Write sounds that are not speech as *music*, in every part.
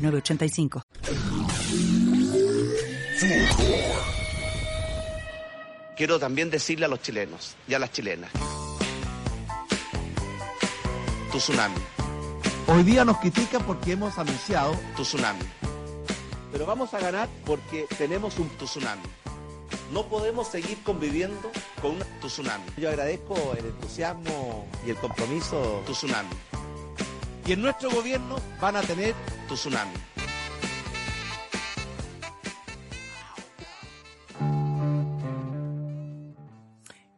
985. Quiero también decirle a los chilenos y a las chilenas. Tu tsunami. Hoy día nos critican porque hemos anunciado tu tsunami. Pero vamos a ganar porque tenemos un tsunami. No podemos seguir conviviendo con un tsunami. Yo agradezco el entusiasmo y el compromiso. Tu tsunami. Y en nuestro gobierno van a tener tu tsunami.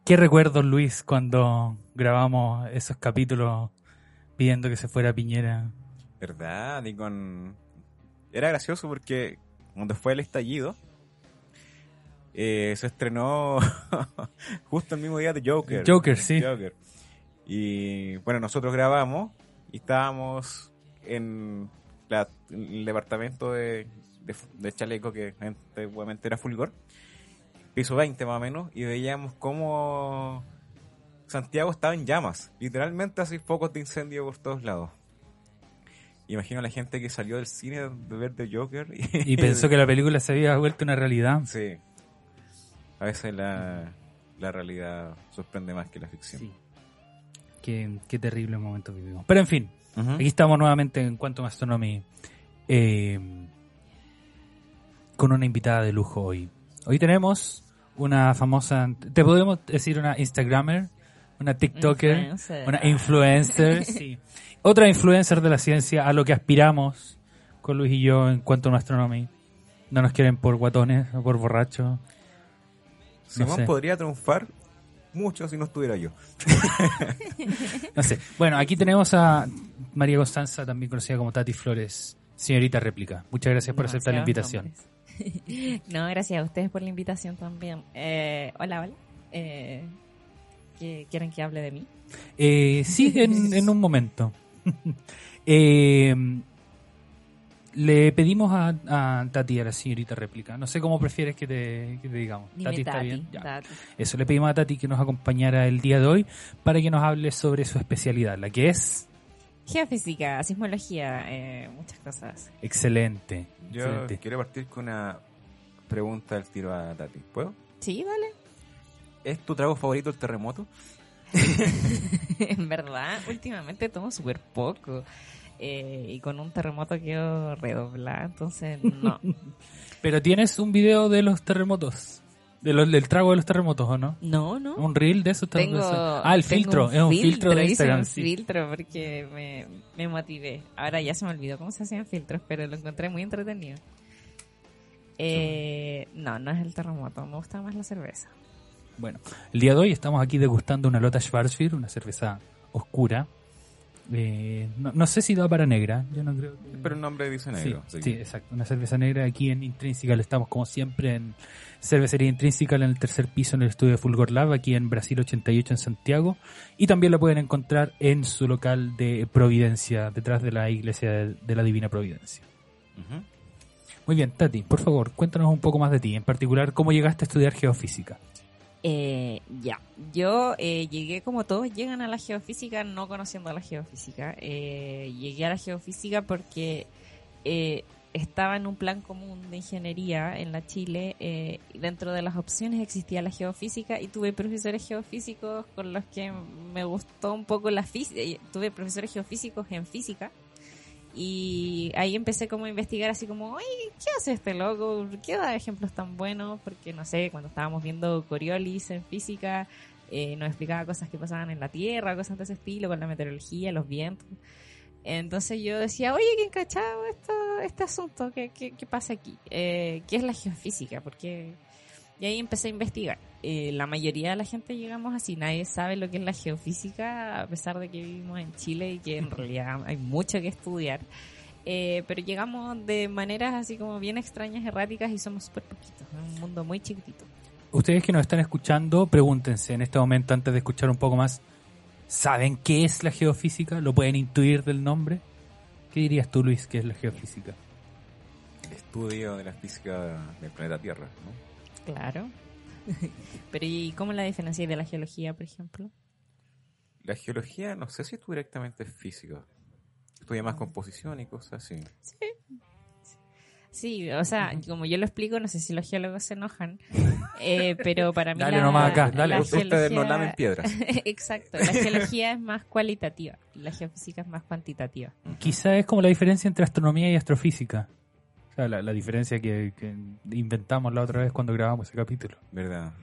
¿Qué recuerdos, Luis, cuando grabamos esos capítulos pidiendo que se fuera Piñera? ¿Verdad? Y con... Era gracioso porque cuando fue el estallido, eh, se estrenó *laughs* justo el mismo día de Joker. Joker, sí. Joker. Y bueno, nosotros grabamos y estábamos en, el departamento de, Chaleco, que antiguamente era Fulgor, piso 20 más o menos, y veíamos cómo Santiago estaba en llamas, literalmente así focos de incendio por todos lados. Imagino a la gente que salió del cine de ver The Joker *laughs* y, pensó que la película se había vuelto una realidad. Sí. A veces la, la realidad sorprende más que la ficción. Sí. Qué, qué terrible momento vivimos. Pero en fin, aquí estamos nuevamente en Quantum Astronomy eh, con una invitada de lujo hoy. Hoy tenemos una famosa, te podemos decir una Instagramer, una TikToker, una influencer, *laughs* sí. otra influencer de la ciencia a lo que aspiramos con Luis y yo en Quantum Astronomy. No nos quieren por guatones o por borrachos. Simón podría triunfar mucho si no estuviera yo. *laughs* no sé. Bueno, aquí tenemos a María Constanza, también conocida como Tati Flores, señorita réplica. Muchas gracias por aceptar la invitación. *laughs* no, gracias a ustedes por la invitación también. Eh, hola, hola. Eh, ¿Quieren que hable de mí? Eh, sí, en, en un momento. *laughs* eh, le pedimos a, Tati, a la señorita réplica, no sé cómo prefieres que te, digamos. Tati está bien. Eso, le pedimos a Tati que nos acompañara el día de hoy para que nos hable sobre su especialidad, la que es... Geofísica, sismología, eh, muchas cosas. Excelente. Yo quiero partir con una pregunta del tiro a Tati. ¿Puedo? Sí, dale. ¿Es tu trago favorito el terremoto? *laughs* en verdad, últimamente tomo súper poco. Eh, y con un terremoto quedó redoblada, entonces no. *laughs* Pero tienes un video de los terremotos. De los, del trago de los terremotos, ¿o no? No, no. Un reel de esos terremotos. Ah, el filtro. Es un filtro, de Instagram. un filtro porque me, me motivé. Ahora ya se me olvidó cómo se hacían filtros, pero lo encontré muy entretenido. Eh, no, no es el terremoto. Me gusta más la cerveza. Bueno, el día de hoy estamos aquí degustando una Lota Schwarzbier, una cerveza oscura, eh, no, sé si da para negra, yo no creo. Pero el nombre dice negro. Sí, exacto. Una cerveza negra aquí en Intrínseca. Estamos como siempre en Cervecería Intrínseca en el tercer piso en el estudio de Fulgor Lab, aquí en Brasil 88 en Santiago. Y también la pueden encontrar en su local de Providencia, detrás de la iglesia de, la Divina Providencia. Muy bien, Tati, por favor, cuéntanos un poco más de ti, en particular cómo llegaste a estudiar geofísica. Eh, ya, yo eh, llegué como todos llegan a la geofísica no conociendo la geofísica. Eh, llegué a la geofísica porque eh, estaba en un plan común de ingeniería en la Chile. Eh, dentro de las opciones existía la geofísica y tuve profesores geofísicos con los que me gustó un poco la física. Eh, tuve profesores geofísicos en física y ahí empecé como a investigar así como, ¿qué hace este loco? ¿Qué da ejemplos tan buenos? Porque no sé, cuando estábamos viendo Coriolis en física, eh, nos explicaba cosas que pasaban en la Tierra, cosas de ese estilo, con la meteorología, los vientos. Entonces yo decía, oye, ¿qué encachado esto, este asunto? ¿Qué, qué, qué pasa aquí? Eh, ¿Qué es la geofísica? Porque... Y ahí empecé a investigar. Eh, la mayoría de la gente llegamos así, nadie sabe lo que es la geofísica, a pesar de que vivimos en Chile y que en *laughs* realidad hay mucho que estudiar. Eh, pero llegamos de maneras así como bien extrañas, erráticas y somos súper poquitos, en un mundo muy chiquitito. Ustedes que nos están escuchando, pregúntense en este momento antes de escuchar un poco más, ¿saben qué es la geofísica? ¿Lo pueden intuir del nombre? ¿Qué dirías tú, Luis, qué es la geofísica? El estudio de la física del planeta Tierra, ¿no? Claro. *laughs* pero ¿y cómo la diferencia de la geología, por ejemplo? La geología, no sé si es directamente física. Estudia más composición y cosas así. Sí, o sea, como yo lo explico, no sé si los geólogos se enojan, eh, pero para mí Dale la, nomás acá, dale. la Ustedes no lamen piedras. *laughs* Exacto, la geología es más cualitativa, la geofísica es más cuantitativa. Quizá es como la diferencia entre astronomía y astrofísica. O sea, la, la diferencia que, que inventamos la otra vez cuando grabamos ese capítulo. ¿Verdad?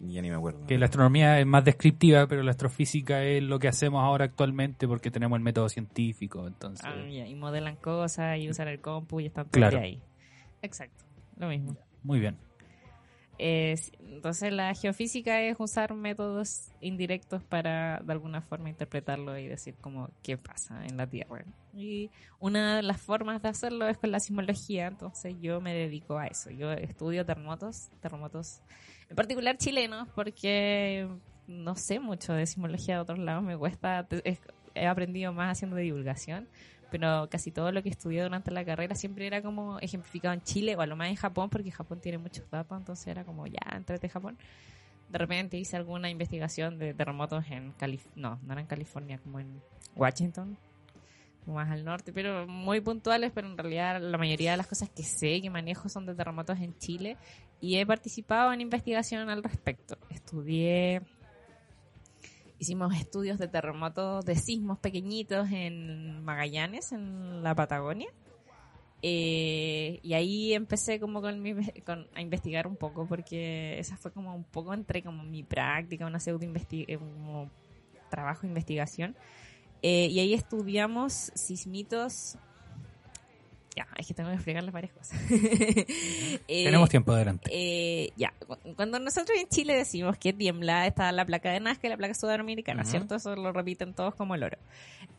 Ya ni me acuerdo. Que la astronomía es más descriptiva, pero la astrofísica es lo que hacemos ahora actualmente porque tenemos el método científico. Entonces, Ah, ya, y modelan cosas y usan el compu y están todo Claro. ahí. Exacto, lo mismo. muy bien. Eh, entonces la geofísica es usar métodos indirectos para de alguna forma interpretarlo y decir como qué pasa en la Tierra. Y una de las formas de hacerlo es con la sismología, entonces yo me dedico a eso. Yo estudio terremotos, terremotos en particular chilenos, porque no sé mucho de sismología de otros lados, me cuesta, he aprendido más haciendo divulgación. Pero casi todo lo que estudié durante la carrera siempre era como ejemplificado en Chile o a lo más en Japón, porque Japón tiene muchos datos, entonces era como ya, entrate Japón. De repente hice alguna investigación de terremotos en California, no, no era en California, como en Washington, más al norte, pero muy puntuales, pero en realidad la mayoría de las cosas que sé, que manejo, son de terremotos en Chile y he participado en investigación al respecto. Estudié, hicimos estudios de terremotos, de sismos pequeñitos en Magallanes, en la Patagonia. Eh, y ahí empecé como con, mi, con- a investigar un poco porque esa fue como un poco entre como mi práctica, una pseudo eh, como trabajo de investigación. Eh, y ahí estudiamos sismitos. Ya, es que tengo que explicarles varias cosas. *laughs* Eh, Tenemos tiempo adelante. eh, ya, cu- cuando nosotros en Chile decimos que tiembla, está la placa de Nazca y la placa sudamericana. ¿cierto? Eso lo repiten todos como el oro.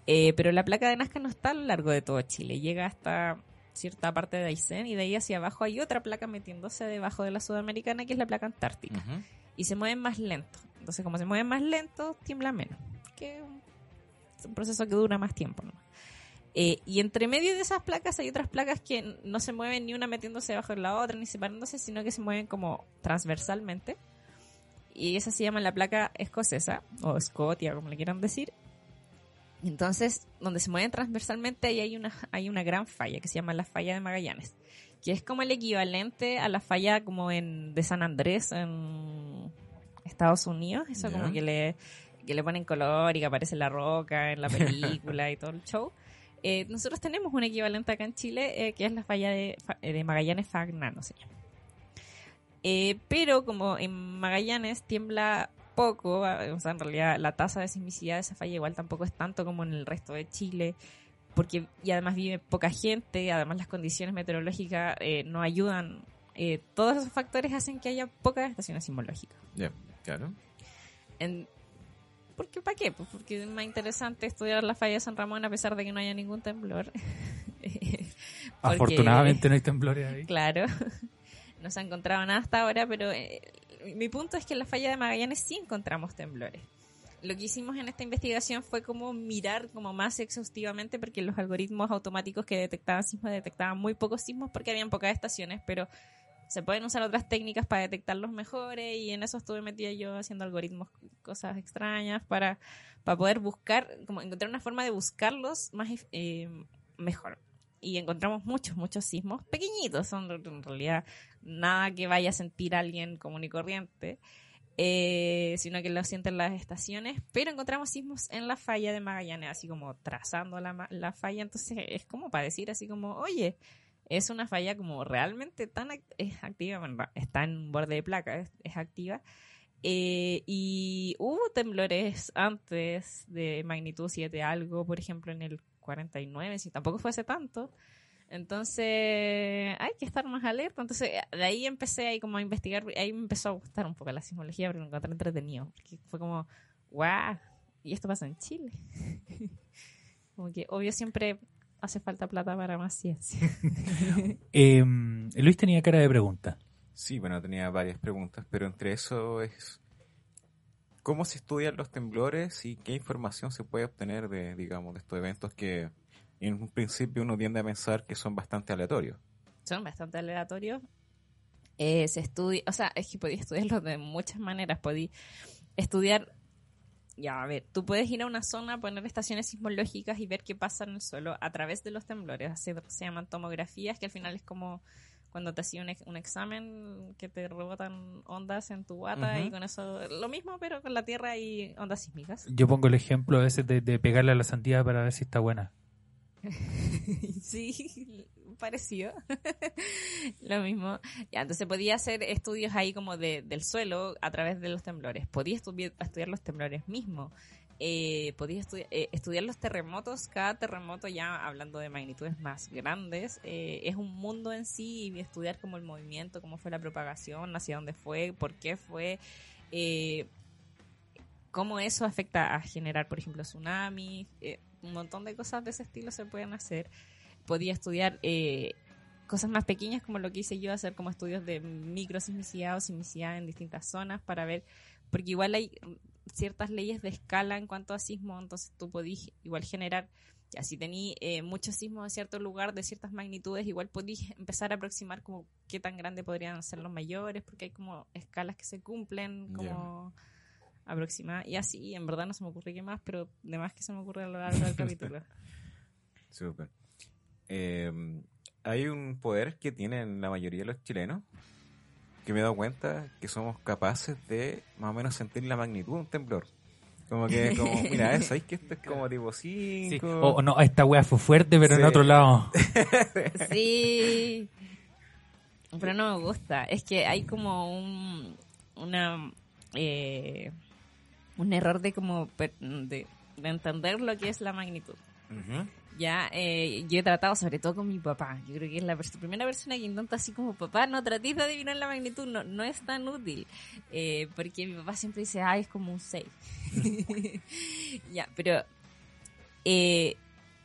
Eh, pero la placa de Nazca no está a lo largo de todo Chile, llega hasta cierta parte de Aysén y de ahí hacia abajo hay otra placa metiéndose debajo de la sudamericana que es la placa antártica y se mueven más lento. Entonces, como se mueven más lento, tiembla menos. Que es un proceso que dura más tiempo. ¿no? Eh, y entre medio de esas placas hay otras placas que no se mueven ni una metiéndose debajo de la otra ni separándose, sino que se mueven como transversalmente. Y esa se llama la placa escocesa, o Scotia, como le quieran decir. Entonces, donde se mueven transversalmente, ahí hay una, hay una gran falla que se llama la falla de Magallanes, que es como el equivalente a la falla como en de San Andrés en Estados Unidos, eso Ya. como que le, que le ponen color y que aparece la roca en la película y todo el show. Eh, nosotros tenemos un equivalente acá en Chile, eh, que es la falla de, eh, de Magallanes Fagnano, se llama. Eh, pero como en Magallanes tiembla poco, ah, o sea, en realidad la tasa de sismicidad de esa falla igual tampoco es tanto como en el resto de Chile, porque y además vive poca gente, además las condiciones meteorológicas no ayudan. todos esos factores hacen que haya pocas estaciones sismológicas. Ya, claro. En, porque ¿para qué? Pues porque es más interesante estudiar la falla de San Ramón a pesar de que no haya ningún temblor. *laughs* Porque- Afortunadamente no hay temblores ahí. Claro. No se ha encontrado nada hasta ahora, pero eh, mi punto es que en la falla de Magallanes sí encontramos temblores. Lo que hicimos en esta investigación fue como mirar como más exhaustivamente porque los algoritmos automáticos que detectaban sismos detectaban muy pocos sismos porque habían pocas estaciones, pero se pueden usar otras técnicas para detectarlos mejores y en eso estuve metida yo haciendo algoritmos, cosas extrañas para, para poder buscar, como encontrar una forma de buscarlos más eh, mejor. Y encontramos muchos, muchos sismos pequeñitos, son en realidad nada que vaya a sentir alguien común y corriente, eh, sino que lo sienten las estaciones, pero encontramos sismos en la falla de Magallanes, así como trazando la, la falla, entonces es como para decir así como, oye, es una falla como realmente tan act- es activa, bueno, está en un borde de placa, es, es activa. Eh, y hubo temblores antes de magnitud 7 algo, por ejemplo en el 49, si tampoco fue hace tanto. Entonces hay que estar más alerta. Entonces de ahí empecé ahí como a investigar, ahí me empezó a gustar un poco la sismología porque lo encontré entretenido. Porque fue como, guau, y esto pasa en Chile. *laughs* como que obvio siempre hace falta plata para más ciencia. *laughs* Eh, Luis tenía cara de pregunta. Sí, bueno, tenía varias preguntas, pero entre eso es cómo se estudian los temblores y qué información se puede obtener de, digamos, de estos eventos que en un principio uno tiende a pensar que son bastante aleatorios. Son bastante aleatorios. Eh, se estudia, o sea, es que podía estudiarlo de muchas maneras. Podía estudiar, ya, a ver, tú puedes ir a una zona, poner estaciones sismológicas y ver qué pasa en el suelo a través de los temblores. Se, se llaman tomografías, que al final es como cuando te hacían un, un examen que te rebotan ondas en tu guata Ujú. y con eso lo mismo, pero con la Tierra y ondas sísmicas. Yo pongo el ejemplo veces de, de pegarle a la sandía para ver si está buena. *laughs* Sí, pareció. *laughs* Lo mismo. Ya, entonces podía hacer estudios ahí como de, del suelo a través de los temblores. Podía estudiar, estudiar los temblores mismos. Eh, podía estudi- eh, estudiar los terremotos. Cada terremoto, ya hablando de magnitudes más grandes, eh, es un mundo en sí y estudiar como el movimiento, cómo fue la propagación, hacia dónde fue, por qué fue. Eh, cómo eso afecta a generar, por ejemplo, tsunamis, un montón de cosas de ese estilo se pueden hacer. Podía estudiar eh, cosas más pequeñas como lo que hice yo, hacer como estudios de microsismicidad o sismicidad en distintas zonas para ver, porque igual hay ciertas leyes de escala en cuanto a sismo, entonces tú podís igual generar, ya si tení eh, muchos sismos en cierto lugar de ciertas magnitudes, igual podís empezar a aproximar como qué tan grande podrían ser los mayores, porque hay como escalas que se cumplen como aproximadas, y así, en verdad no se me ocurre qué más, pero de más que se me ocurre a lo largo del *laughs* capítulo. Súper. Eh, hay un poder que tienen la mayoría de los chilenos que me he dado cuenta que somos capaces de más o menos sentir la magnitud de un temblor. Como que, como, *laughs* mira, ¿sabéis que esto es como tipo 5? Sí. O o no, esta wea fue fuerte, pero en otro lado. *laughs* Sí. Pero no me gusta. Es que hay como un una eh, un error de como per- de, de entender lo que es la magnitud. Ujú. Ya, eh, yo he tratado sobre todo con mi papá. Yo creo que es la pers- primera persona que intenta así como, papá, no tratéis de adivinar la magnitud, no, no es tan útil. Eh, porque mi papá siempre dice, ah, es como un 6. *laughs* ya, pero eh,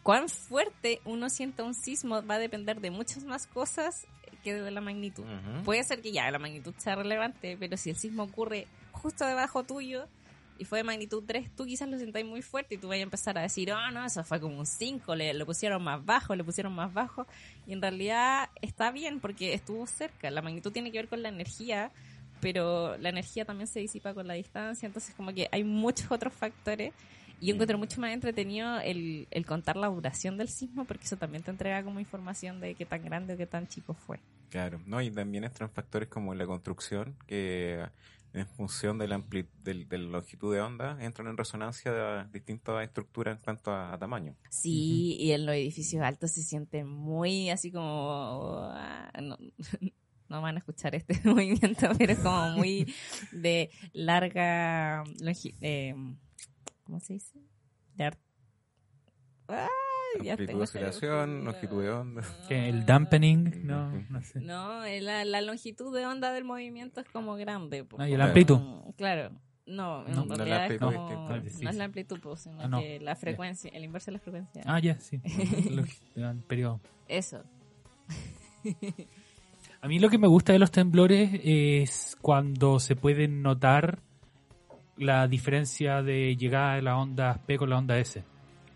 cuán fuerte uno sienta un sismo va a depender de muchas más cosas que de la magnitud. Puede ser que ya la magnitud sea relevante, pero si el sismo ocurre justo debajo tuyo y fue de magnitud 3, tú quizás lo sentáis muy fuerte y tú vas a empezar a decir, oh no, eso fue como un 5, le, lo pusieron más bajo, le pusieron más bajo. Y en realidad está bien porque estuvo cerca. La magnitud tiene que ver con la energía, pero la energía también se disipa con la distancia, entonces como que hay muchos otros factores. Y yo encuentro mucho más entretenido el, el contar la duración del sismo porque eso también te entrega como información de qué tan grande o qué tan chico fue. Claro, ¿no? Y también entran factores como la construcción, que en función de la, ampli- del- de la longitud de onda entran en resonancia de distintas estructuras en cuanto a, a tamaño. Sí, y en los edificios altos se siente muy así como... ah, no, *laughs* no van a escuchar este *laughs* movimiento, pero es como muy de larga... eh, ¿Cómo se dice? De Ay, ya Amplitud tengo oscilación, longitud de onda. *laughs* Que el dampening, no, no sé. No, eh, la, la longitud de onda del movimiento es como grande. po. Ah, ¿y el amplitud? Mm, Claro. No, en No, la amplitud como... Ah, sí, No es sí. la amplitud, pues, sino Ah, no. que la frecuencia, el inverso de la frecuencia. Ah, ya, sí. *laughs* Lo- el periodo. Eso. *laughs* A mí lo que me gusta de los temblores es cuando se pueden notar la diferencia de llegada de la onda P con la onda S.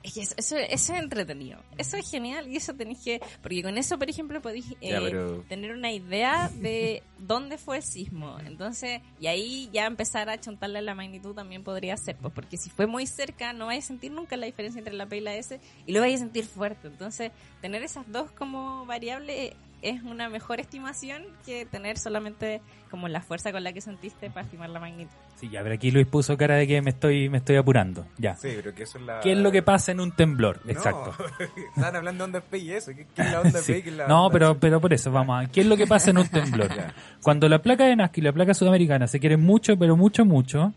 Eso, eso, eso es entretenido. Eso es genial y eso tenéis que... Porque con eso, por ejemplo, podéis eh, Ya, pero tener una idea de *laughs* dónde fue el sismo. Entonces, y ahí ya empezar a chontarle la magnitud también podría ser. Pues porque si fue muy cerca, no vais a sentir nunca la diferencia entre la P y la S y lo vais a sentir fuerte. Entonces, tener esas dos como variables es una mejor estimación que tener solamente como la fuerza con la que sentiste para estimar la magnitud. Sí, ya, pero aquí Luis puso cara de que me estoy, me estoy apurando. Ya. sí, pero que eso es la... ¿Qué es lo que pasa en un temblor? No, Exacto. *laughs* Estaban hablando de onda P y eso. ¿Qué, qué es la onda *laughs* Sí. P y qué es la No, onda pero, pero por eso, vamos a... ¿Qué es lo que pasa en un temblor? *laughs* Ya. Cuando la placa de Nazca y la placa sudamericana se quieren mucho, pero mucho, mucho,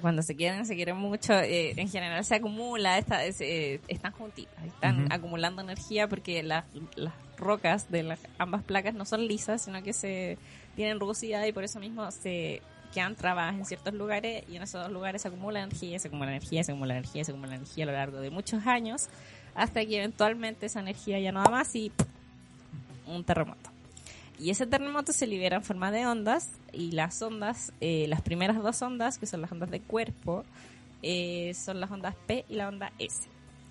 cuando se quieren, se quieren mucho, eh, en general se acumula, esta, es, eh, están juntitas, están acumulando energía porque las, las rocas de las ambas placas no son lisas, sino que se tienen rugosidad y por eso mismo se quedan trabadas en ciertos lugares y en esos lugares se acumula energía, se acumula energía, se acumula energía, se acumula energía a lo largo de muchos años hasta que eventualmente esa energía ya no da más y un terremoto. Y ese terremoto se libera en forma de ondas y las ondas, eh, las primeras dos ondas, que son las ondas de cuerpo, eh, son las ondas P y la onda S.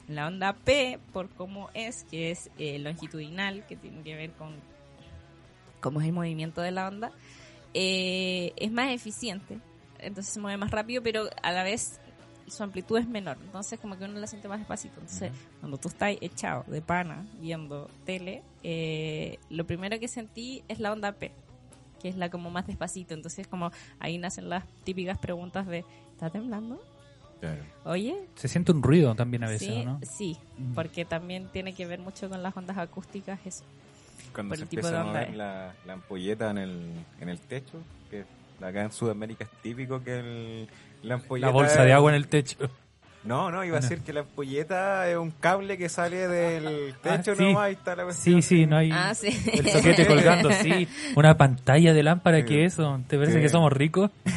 La onda P, por cómo es, que es eh, longitudinal, que tiene que ver con cómo es el movimiento de la onda, eh, es más eficiente. Entonces se mueve más rápido, pero a la vez su amplitud es menor. Entonces como que uno la siente más despacito. Entonces cuando tú estás echado de pana viendo tele, eh, lo primero que sentí es la onda P, que es la como más despacito. Entonces como ahí nacen las típicas preguntas de, ¿está temblando? Claro. Oye, Se siente un ruido también a veces, sí, ¿no? sí, Mm. porque también tiene que ver mucho con las ondas acústicas, eso. Cuando se empieza a mover es. la, la ampolleta en el, en el techo, que acá en Sudamérica es típico que el, la ampolleta... La bolsa de agua en el techo. No, no, iba a Ah, decir que la ampolleta es un cable que sale del *laughs* Ah, techo sí. nomás y está la cuestión. Sí, sí, no hay Ah, sí. el soquete colgando, sí. *laughs* Una pantalla de lámpara, Sí. que eso? ¿Te parece Sí. que somos ricos? *laughs*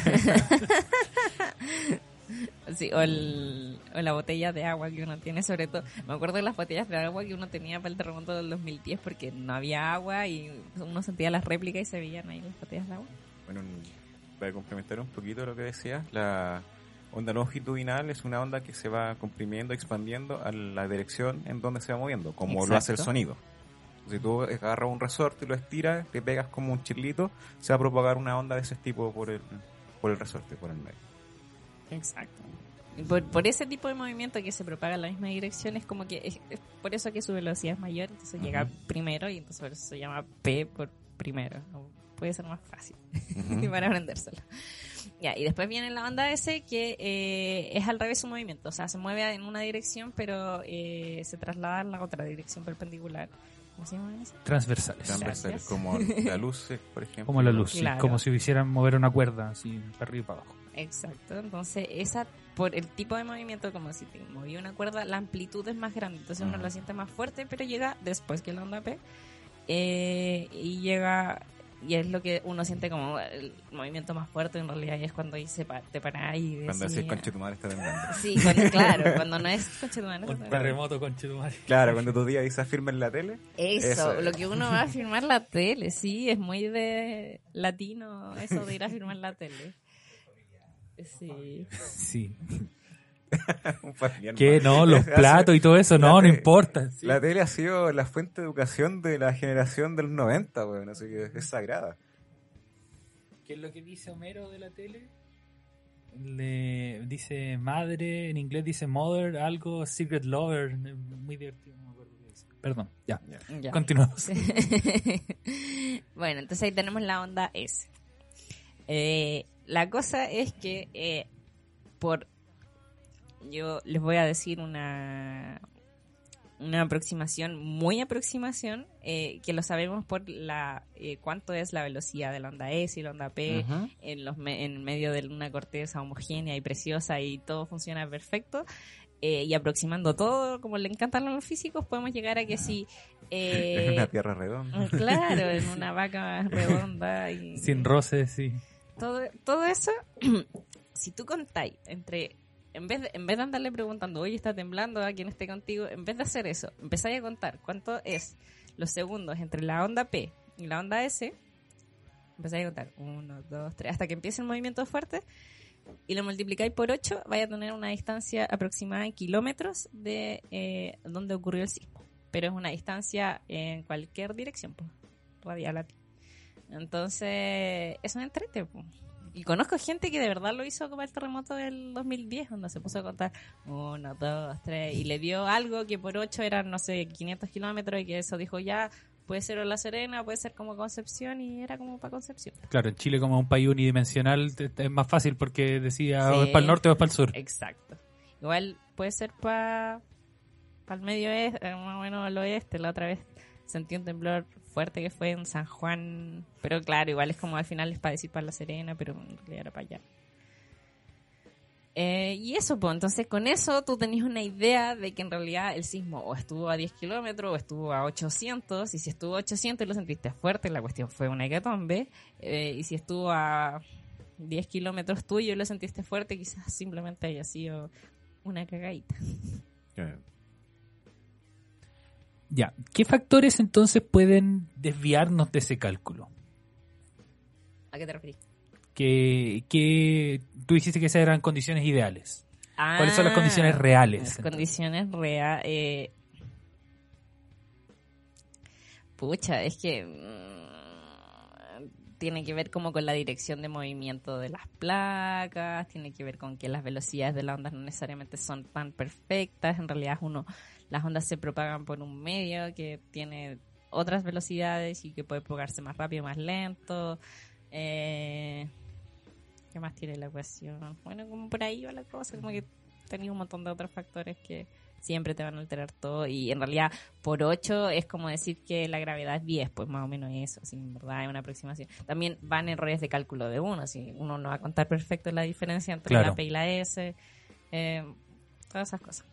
Sí, o, el, o la botella de agua que uno tiene, sobre todo. Me acuerdo de las botellas de agua que uno tenía para el terremoto del 2010 porque no había agua y uno sentía las réplicas y se veían ahí las botellas de agua. Bueno, para complementar un poquito lo que decías, la onda longitudinal es una onda que se va comprimiendo, expandiendo a la dirección en donde se va moviendo, como lo hace el sonido. Si tú agarras un resorte y lo estiras, le pegas como un chirlito, se va a propagar una onda de ese tipo por el, por el resorte, por el medio. Exacto. Por, por ese tipo de movimiento que se propaga en la misma dirección, es como que es, es por eso que su velocidad es mayor, entonces llega Ujú. primero y entonces por eso se llama P por primero. O puede ser más fácil Ujú. *laughs* para aprendérselo. Ya, y después viene la onda S que eh, es al revés su movimiento, o sea, se mueve en una dirección pero eh, se traslada en la otra dirección perpendicular. ¿Cómo se llama eso? Transversales. Transversal, Gracias. como *laughs* la luz, por ejemplo. Como la luz, sí, Claro. como si hicieran mover una cuerda, así, para arriba y para abajo. Exacto, entonces esa por el tipo de movimiento como si te movía una cuerda, la amplitud es más grande, entonces uno lo siente más fuerte, pero llega después que la onda P eh, y llega y es lo que uno siente como el movimiento más fuerte en realidad y es cuando ahí se pa- te paras y Cuando decís, decís conche tu madre está temblando. Sí, cuando- *laughs* claro, cuando no es conchetumare, Un terremoto con Chetumare. Claro, cuando tu día dice firme en la tele, Eso, Eso. lo que uno va a firmar la tele, sí, es muy de latino eso de ir a firmar la tele. Sí. Sí. *laughs* más. No, los *laughs* platos y todo eso, no, no importa. Sí. La tele ha sido la fuente de educación de la generación del 90, weón, así que es sagrada. ¿Qué es lo que dice Homero de la tele? Le dice madre, en inglés dice mother, algo, secret lover, muy divertido, no me acuerdo qué dice. Perdón, ya, Ya. continuamos. *laughs* bueno, entonces ahí tenemos la onda S. Eh, la cosa es que eh, por yo les voy a decir una una aproximación, muy aproximación, eh, que lo sabemos por la eh, cuánto es la velocidad de la onda S y la onda P en los me- en medio de una corteza homogénea y preciosa y todo funciona perfecto. eh, y aproximando todo, como le encantan los físicos, podemos llegar a que si *laughs* eh, una tierra redonda. Claro, en *laughs* una vaca redonda y Sin roces, sí. Todo, todo eso, *clears throat* si tú contáis entre, en vez, de, en vez de andarle preguntando, oye, está temblando a quien esté contigo, en vez de hacer eso, empezáis a contar cuánto es los segundos entre la onda P y la onda S, empezáis a contar, uno, dos, tres, hasta que empiece el movimiento fuerte, y lo multiplicáis por 8, vais a tener una distancia aproximada en kilómetros de eh, donde ocurrió el sismo. Pero es una distancia en cualquier dirección, pues, radial a ti. Entonces, eso me entrete. Y conozco gente que de verdad lo hizo como el terremoto del 2010, donde se puso a contar uno, dos, tres, y le dio algo que por 8 eran, no sé, 500 kilómetros, y que eso dijo ya, puede ser La Serena, puede ser como Concepción, y era como para Concepción. Claro, en Chile como un país unidimensional es más fácil porque decía Sí. o es para el norte o es para el sur. Exacto. Igual puede ser para el medio oeste, eh, más o menos al oeste. La otra vez sentí un temblor fuerte que fue en San Juan. Pero claro, igual es como al final es para decir para La Serena, pero en realidad era para allá. Eh, y eso, pues, entonces con eso tú tenés una idea de que en realidad el sismo o estuvo a 10 kilómetros o estuvo a 800, y si estuvo a 800 y lo sentiste fuerte, la cuestión fue una hecatombe, eh, y si estuvo a 10 kilómetros tuyo y lo sentiste fuerte, quizás simplemente haya sido una cagadita. Claro. Ya, ¿qué factores entonces pueden desviarnos de ese cálculo? ¿A qué te refieres? Que, que tú dijiste que esas eran condiciones ideales. ¿Cuáles son las condiciones reales, Las entonces? condiciones reales. Pucha, es que. Tiene que ver como con la dirección de movimiento de las placas, tiene que ver con que las velocidades de las ondas no necesariamente son tan perfectas. En realidad, uno, las ondas se propagan por un medio que tiene otras velocidades y que puede propagarse más rápido, más lento. Eh, ¿Qué más tiene la ecuación? Bueno, como por ahí va la cosa, como que tenía un montón de otros factores que siempre te van a alterar todo y en realidad por 8 es como decir que la gravedad es 10, pues más o menos eso, así, en verdad es una aproximación. También van errores de cálculo de uno, si uno no va a contar perfecto la diferencia entre Claro. la P y la S, eh, todas esas cosas.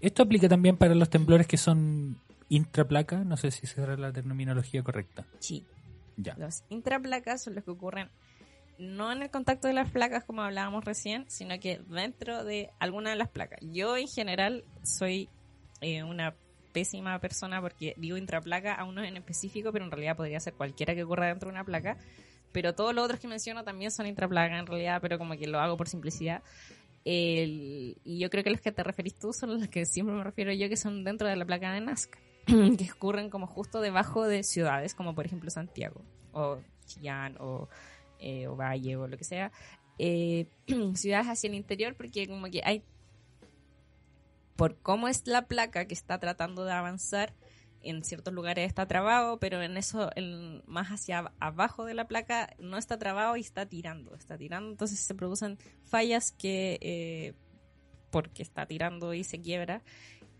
Esto aplica también para los temblores que son intraplaca, no sé si será la terminología correcta. Sí. Ya. Los intraplacas son los que ocurren no en el contacto de las placas como hablábamos recién, sino que dentro de alguna de las placas. Yo en general soy eh, una pésima persona porque digo intraplaca a uno en específico, pero en realidad podría ser cualquiera que ocurra dentro de una placa. Pero todos los otros que menciono también son intraplaca en realidad, pero como que lo hago por simplicidad. Y yo creo que los que te referís tú son los que siempre me refiero yo, que son dentro de la placa de Nazca, *clears throat* que ocurren como justo debajo de ciudades, como por ejemplo Santiago, o Chillán, o, eh, o Valle, o lo que sea. Eh, *clears throat* ciudades hacia el interior, porque como que hay, por cómo es la placa que está tratando de avanzar, en ciertos lugares está trabado, pero en eso, en- más hacia abajo de la placa, no está trabado y está tirando, está tirando, entonces se producen fallas que, eh, porque está tirando y se quiebra,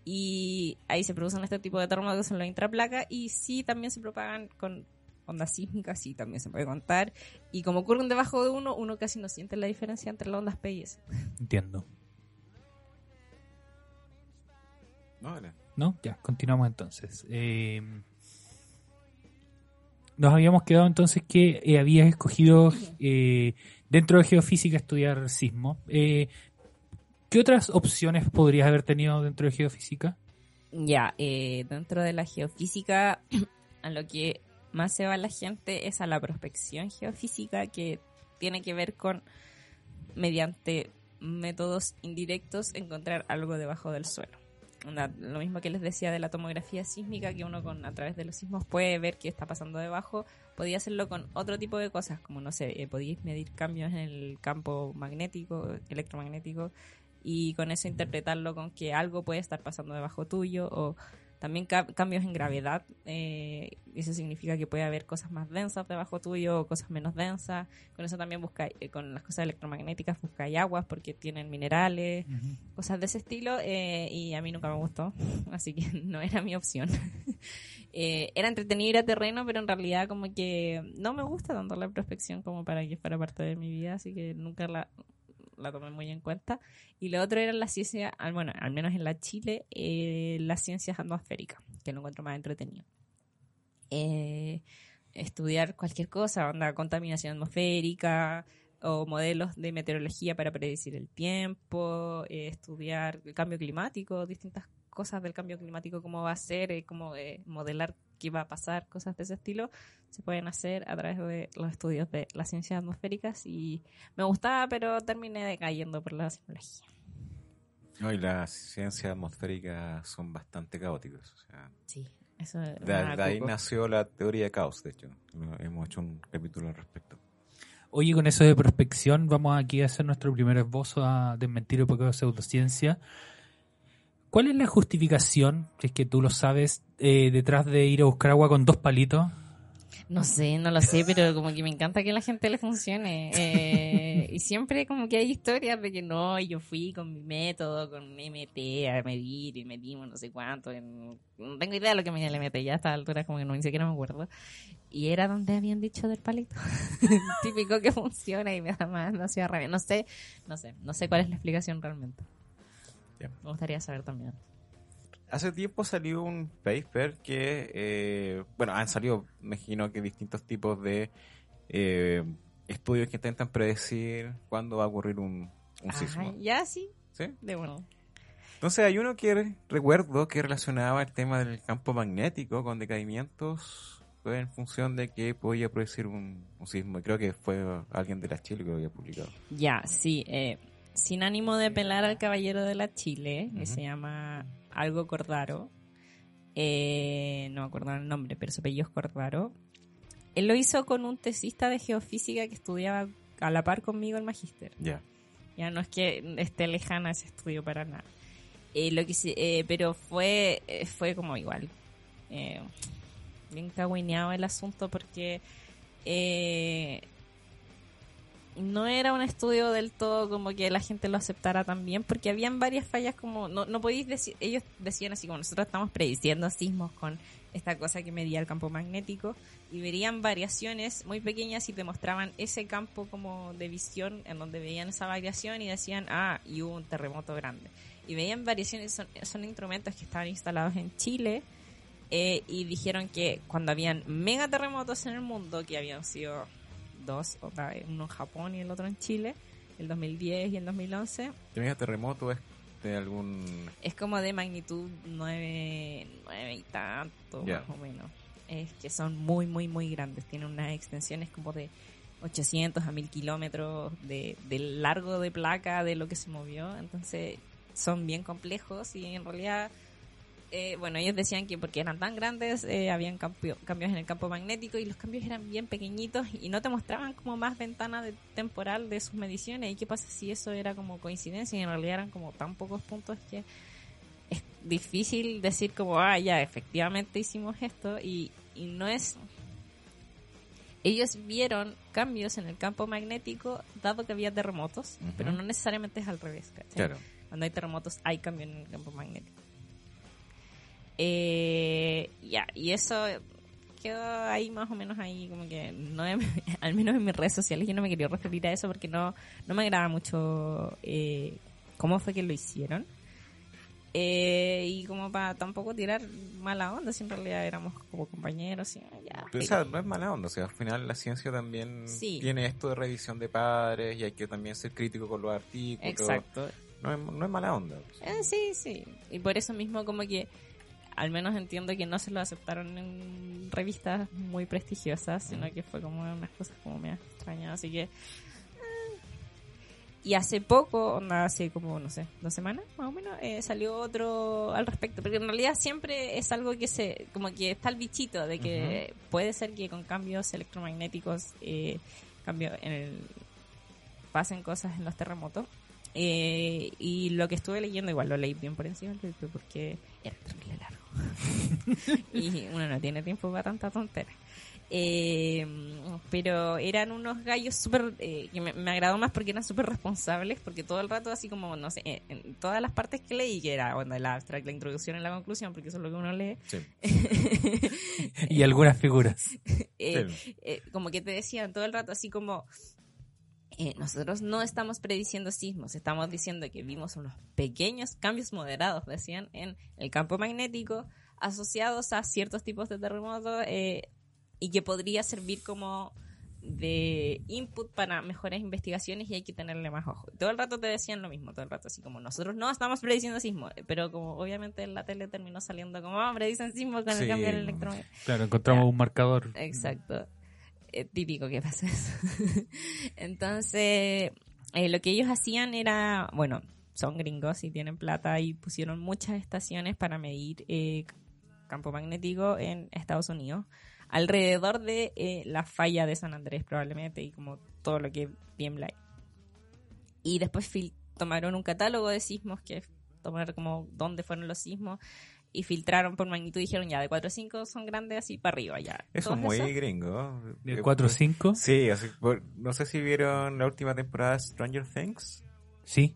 y ahí se producen este tipo de terremotos en la intraplaca, y sí también se propagan con ondas sísmicas, sí también se puede contar, y como ocurren debajo de uno, uno casi no siente la diferencia entre las ondas P y S. Entiendo. No. Ya, continuamos entonces. Eh, nos habíamos quedado entonces que eh, habías escogido eh, dentro de geofísica estudiar sismo. Eh, ¿Qué otras opciones podrías haber tenido dentro de geofísica? Ya, eh, dentro de la geofísica, *clears throat* a lo que más se va la gente es a la prospección geofísica, que tiene que ver con, mediante métodos indirectos, encontrar algo debajo del suelo. Lo mismo que les decía de la tomografía sísmica, que uno con a través de los sismos puede ver qué está pasando debajo, podía hacerlo con otro tipo de cosas, como no sé, eh, medir cambios en el campo magnético, electromagnético, y con eso interpretarlo con que algo puede estar pasando debajo tuyo o también ca- cambios en gravedad. eh, eso significa que puede haber cosas más densas debajo tuyo o cosas menos densas. Con eso también busca, eh, con las cosas electromagnéticas buscáis aguas porque tienen minerales, cosas de ese estilo eh, y a mí nunca me gustó, *laughs* así que *laughs* no era mi opción. *laughs* Eh, era entretenido ir a terreno, pero en realidad como que no me gusta tanto la prospección como para que fuera parte de mi vida, así que nunca la, la tomé muy en cuenta. Y lo otro era la ciencia, al- bueno, al menos en la Chile, eh, las ciencias atmosféricas, que lo encuentro más entretenido. Eh, estudiar cualquier cosa, onda, contaminación atmosférica o modelos de meteorología para predecir el tiempo, eh, estudiar el cambio climático, distintas cosas del cambio climático, cómo va a ser, eh, cómo eh, modelar qué va a pasar, cosas de ese estilo, se pueden hacer a través de los estudios de las ciencias atmosféricas y me gustaba, pero terminé decayendo por la sismología. No, y las ciencias atmosféricas son bastante caóticas. O sea, Sí, eso es de, de ahí nació la teoría de caos, de hecho. Hemos hecho un capítulo al respecto. Oye, con eso de prospección, vamos aquí a hacer nuestro primer esbozo a desmentir un poco de pseudociencia. ¿Cuál es la justificación, si es que tú lo sabes, eh, detrás de ir a buscar agua con dos palitos? No sé, no lo sé, pero como que me encanta que a la gente le funcione. Eh, y siempre como que hay historias de que no, yo fui con mi método, con MT a medir y medimos no sé cuánto. no tengo idea de lo que me el MT, ya a esta altura como que no, ni siquiera me acuerdo. Y era donde habían dicho del palito. *laughs* Típico que funciona y me da más. No sé, no sé, no sé cuál es la explicación realmente. Me gustaría saber también. Hace tiempo salió un paper que, eh, bueno, han salido, me imagino que distintos tipos de eh, estudios que intentan predecir cuándo va a ocurrir un, un Ajá, sismo. ya sí, ¿Sí? de bueno. Entonces hay uno que re- recuerdo que relacionaba el tema del campo magnético con decaimientos en función de que podía producir un, un sismo. Y creo que fue alguien de la Chile que lo había publicado. Ya, sí. eh, sin ánimo de pelar al caballero de la Chile, que se llama algo Cordaro. eh, no me acuerdo el nombre, pero su apellido es Cordaro. Él lo hizo con un tesista de geofísica que estudiaba a la par conmigo el magíster. Ya. Ya no es que esté lejana ese estudio para nada. Eh, lo que eh, pero fue, eh, fue como igual. Bien cagüineado el asunto porque no era un estudio del todo como que la gente lo aceptara también porque habían varias fallas como no, no podéis decir ellos decían así como nosotros estamos prediciendo sismos con esta cosa que medía el campo magnético y verían variaciones muy pequeñas y te mostraban ese campo como de visión en donde veían esa variación y decían, ah, y hubo un terremoto grande. Y veían variaciones, son, son instrumentos que estaban instalados en Chile eh, y dijeron que cuando habían megaterremotos en el mundo, que habían sido dos, uno en Japón y el otro en Chile, el 2010 y el 2011, ¿Tenía terremoto es de algún... es como de magnitud 9, nueve y tanto, más o menos. Es que son muy, muy, muy grandes. Tienen unas extensiones como de 800 a 1000 kilómetros de, de largo de placa de lo que se movió. Entonces son bien complejos y en realidad, eh, bueno, ellos decían que porque eran tan grandes, eh, habían cambio- cambios en el campo magnético y los cambios eran bien pequeñitos y no te mostraban como más ventana de, temporal de sus mediciones. ¿Y qué pasa si eso era como coincidencia y en realidad eran como tan pocos puntos que es difícil decir como, ah, ya, efectivamente hicimos esto y, y no es... Ellos vieron cambios en el campo magnético dado que había terremotos, pero no necesariamente es al revés, ¿cachai? Claro. Cuando hay terremotos hay cambio en el campo magnético. Eh, ya, y eso quedó ahí más o menos ahí, como que no *laughs* al menos en mis redes sociales yo no me quería referir a eso porque no, no me agrada mucho eh, cómo fue que lo hicieron. Eh, y como para tampoco tirar mala onda, si en realidad éramos como compañeros, y, ya. Pero, o sea, no es mala onda, o sea, al final la ciencia también Sí. tiene esto de revisión de padres y hay que también ser crítico con los artículos. Exacto. No es, no es mala onda. Eh, sí, sí. Y por eso mismo como que al menos entiendo que no se lo aceptaron en revistas muy prestigiosas, sino que fue como unas cosas como medio extrañas. Así que... eh. Y hace poco, onda, hace como, no sé, dos semanas más o menos, eh, salió otro al respecto. Porque en realidad siempre es algo que se, como que está el bichito de que puede ser que con cambios electromagnéticos, eh, cambio en el, pasen cosas en los terremotos. Eh, y lo que estuve leyendo, igual lo leí bien por encima porque era terrible largo. *laughs* y uno no tiene tiempo para tanta tontera. Eh, pero eran unos gallos súper, eh, que me, me agradó más porque eran súper responsables, porque todo el rato así como, no sé, eh, en todas las partes que leí, que era bueno, el abstract, la introducción y la conclusión, porque eso es lo que uno lee, Sí. *laughs* Y algunas figuras. eh, Sí. eh, como que te decían todo el rato así como eh, nosotros no estamos prediciendo sismos, estamos diciendo que vimos unos pequeños cambios moderados, decían, en el campo magnético asociados a ciertos tipos de terremotos eh, y que podría servir como de input para mejores investigaciones y hay que tenerle más ojo. Todo el rato te decían lo mismo, todo el rato así como nosotros no estamos prediciendo sismos, pero como obviamente en la tele terminó saliendo como, ah, predicen sismos con Sí. el cambio del. Claro, encontramos Ya. un marcador. Exacto. Eh, típico que pasa eso. *laughs* Entonces, eh, lo que ellos hacían era, bueno, son gringos y tienen plata y pusieron muchas estaciones para medir eh, campo magnético en Estados Unidos, alrededor de eh, la falla de San Andrés probablemente y como todo lo que tiembla. Y después tomaron un catálogo de sismos que tomar como dónde fueron los sismos y filtraron por magnitud y dijeron ya de 4 o 5 son grandes así para arriba ya. Eso es muy esos- gringo. De Eh, 4 o 5. Sí, así, por- no sé si vieron la última temporada de Stranger Things, Sí.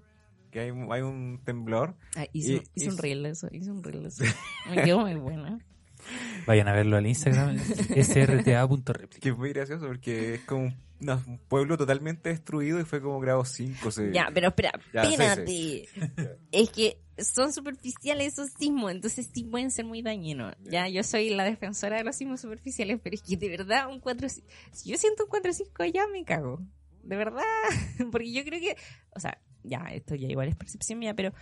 que hay, hay un temblor. Ah, hizo, Y- hizo un y- reel eso, hizo un reel eso. *laughs* Me quedó muy buena. Vayan a verlo al Instagram. *laughs* srta.replica. Que es muy gracioso porque es como un, un pueblo totalmente destruido y fue como grado 5. Se... Ya, pero espera, Ya, espérate. *laughs* Es que son superficiales esos sismos, entonces sí pueden ser muy dañinos. Ya, yo soy la defensora de los sismos superficiales, pero es que de verdad un 4 si yo siento un 4 5 ya me cago. De verdad, *laughs* porque yo creo que, o sea, ya, esto ya igual es percepción mía, pero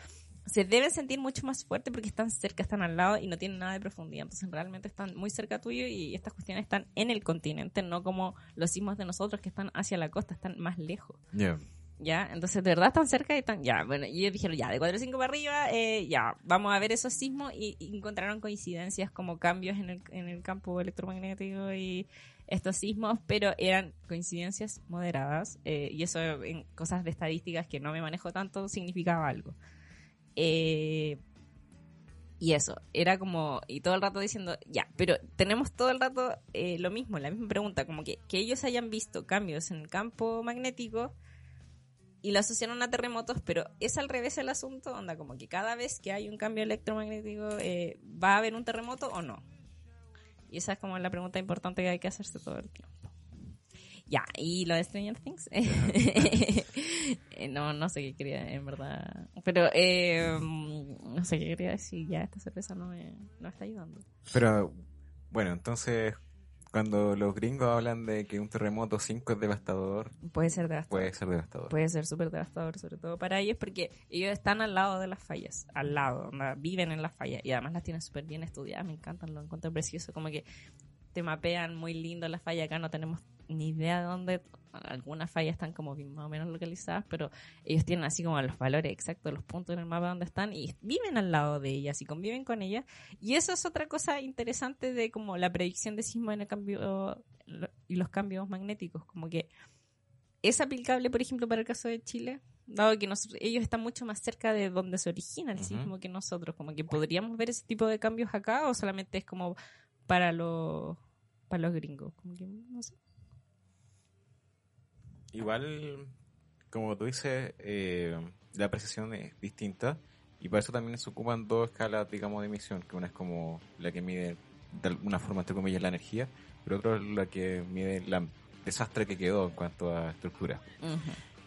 se deben sentir mucho más fuerte porque están cerca, están al lado y no tienen nada de profundidad. Entonces realmente están muy cerca tuyo y estas cuestiones están en el continente, no como los sismos de nosotros que están hacia la costa, están más lejos. Ya. ¿Ya? Entonces, de verdad están cerca y están, ya, bueno, y ellos dijeron, ya, de 4 o 5 para arriba, eh, ya, vamos a ver esos sismos y, y encontraron coincidencias como cambios en el, en el campo electromagnético y estos sismos, pero eran coincidencias moderadas eh, y eso en cosas de estadísticas que no me manejo tanto significaba algo. Eh, y eso, era como, y todo el rato diciendo, ya, pero tenemos todo el rato eh, lo mismo, la misma pregunta, como que, que ellos hayan visto cambios en el campo magnético y lo asociaron a terremotos, pero es al revés el asunto, onda, como que cada vez que hay un cambio electromagnético, eh, ¿va a haber un terremoto o no? Y esa es como la pregunta importante que hay que hacerse todo el tiempo. Ya, y lo de Stranger Things. *laughs* *laughs* Eh, no, no sé qué quería, en verdad. Pero, eh, no sé qué quería decir. Ya, esta cerveza no me, no me está ayudando. Pero, bueno, entonces, cuando los gringos hablan de que un terremoto 5 es devastador, Puede ser devastador. puede ser devastador. Puede ser súper devastador, sobre todo para ellos, porque ellos están al lado de las fallas, al lado, viven en las fallas y además las tienen súper bien estudiadas, me encantan, lo encuentro precioso, como que te mapean muy lindo las fallas, acá no tenemos ni idea de dónde, algunas fallas están como más o menos localizadas, pero ellos tienen así como los valores exactos, los puntos en el mapa donde están y viven al lado de ellas y conviven con ellas. Y eso es otra cosa interesante de como la predicción de sismo en el cambio y los cambios magnéticos, como que es aplicable, por ejemplo, para el caso de Chile, dado que nosotros, ellos están mucho más cerca de donde se origina el sismo que nosotros, como que podríamos ver ese tipo de cambios acá o solamente es como para los para los gringos, como que no sé. Igual, como tú dices, eh, la apreciación es distinta y para eso también se ocupan dos escalas, digamos, de emisión, que una es como la que mide de alguna forma, entre comillas, la energía, pero otra es la que mide el desastre que quedó en cuanto a estructura.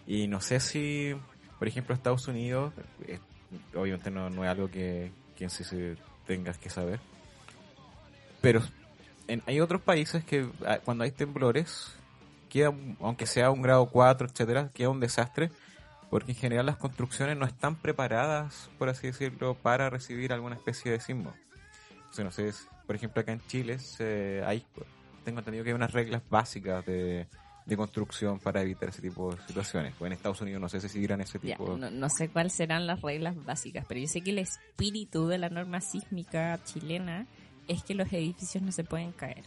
Y no sé si, por ejemplo, Estados Unidos, eh, obviamente no, no es algo que, que en sí se tengas que saber, pero en- hay otros países que ah, cuando hay temblores, queda, un- aunque sea un grado 4, etcétera, queda un desastre, porque en general las construcciones no están preparadas, por así decirlo, para recibir alguna especie de sismo. Entonces, no sé, por ejemplo, acá en Chile se- hay, tengo entendido que hay unas reglas básicas de, de construcción para evitar ese tipo de situaciones. O en Estados Unidos no sé si seguirán ese Ya, tipo no, no sé cuáles serán las reglas básicas, pero yo sé que el espíritu de la norma sísmica chilena es que los edificios no se pueden caer.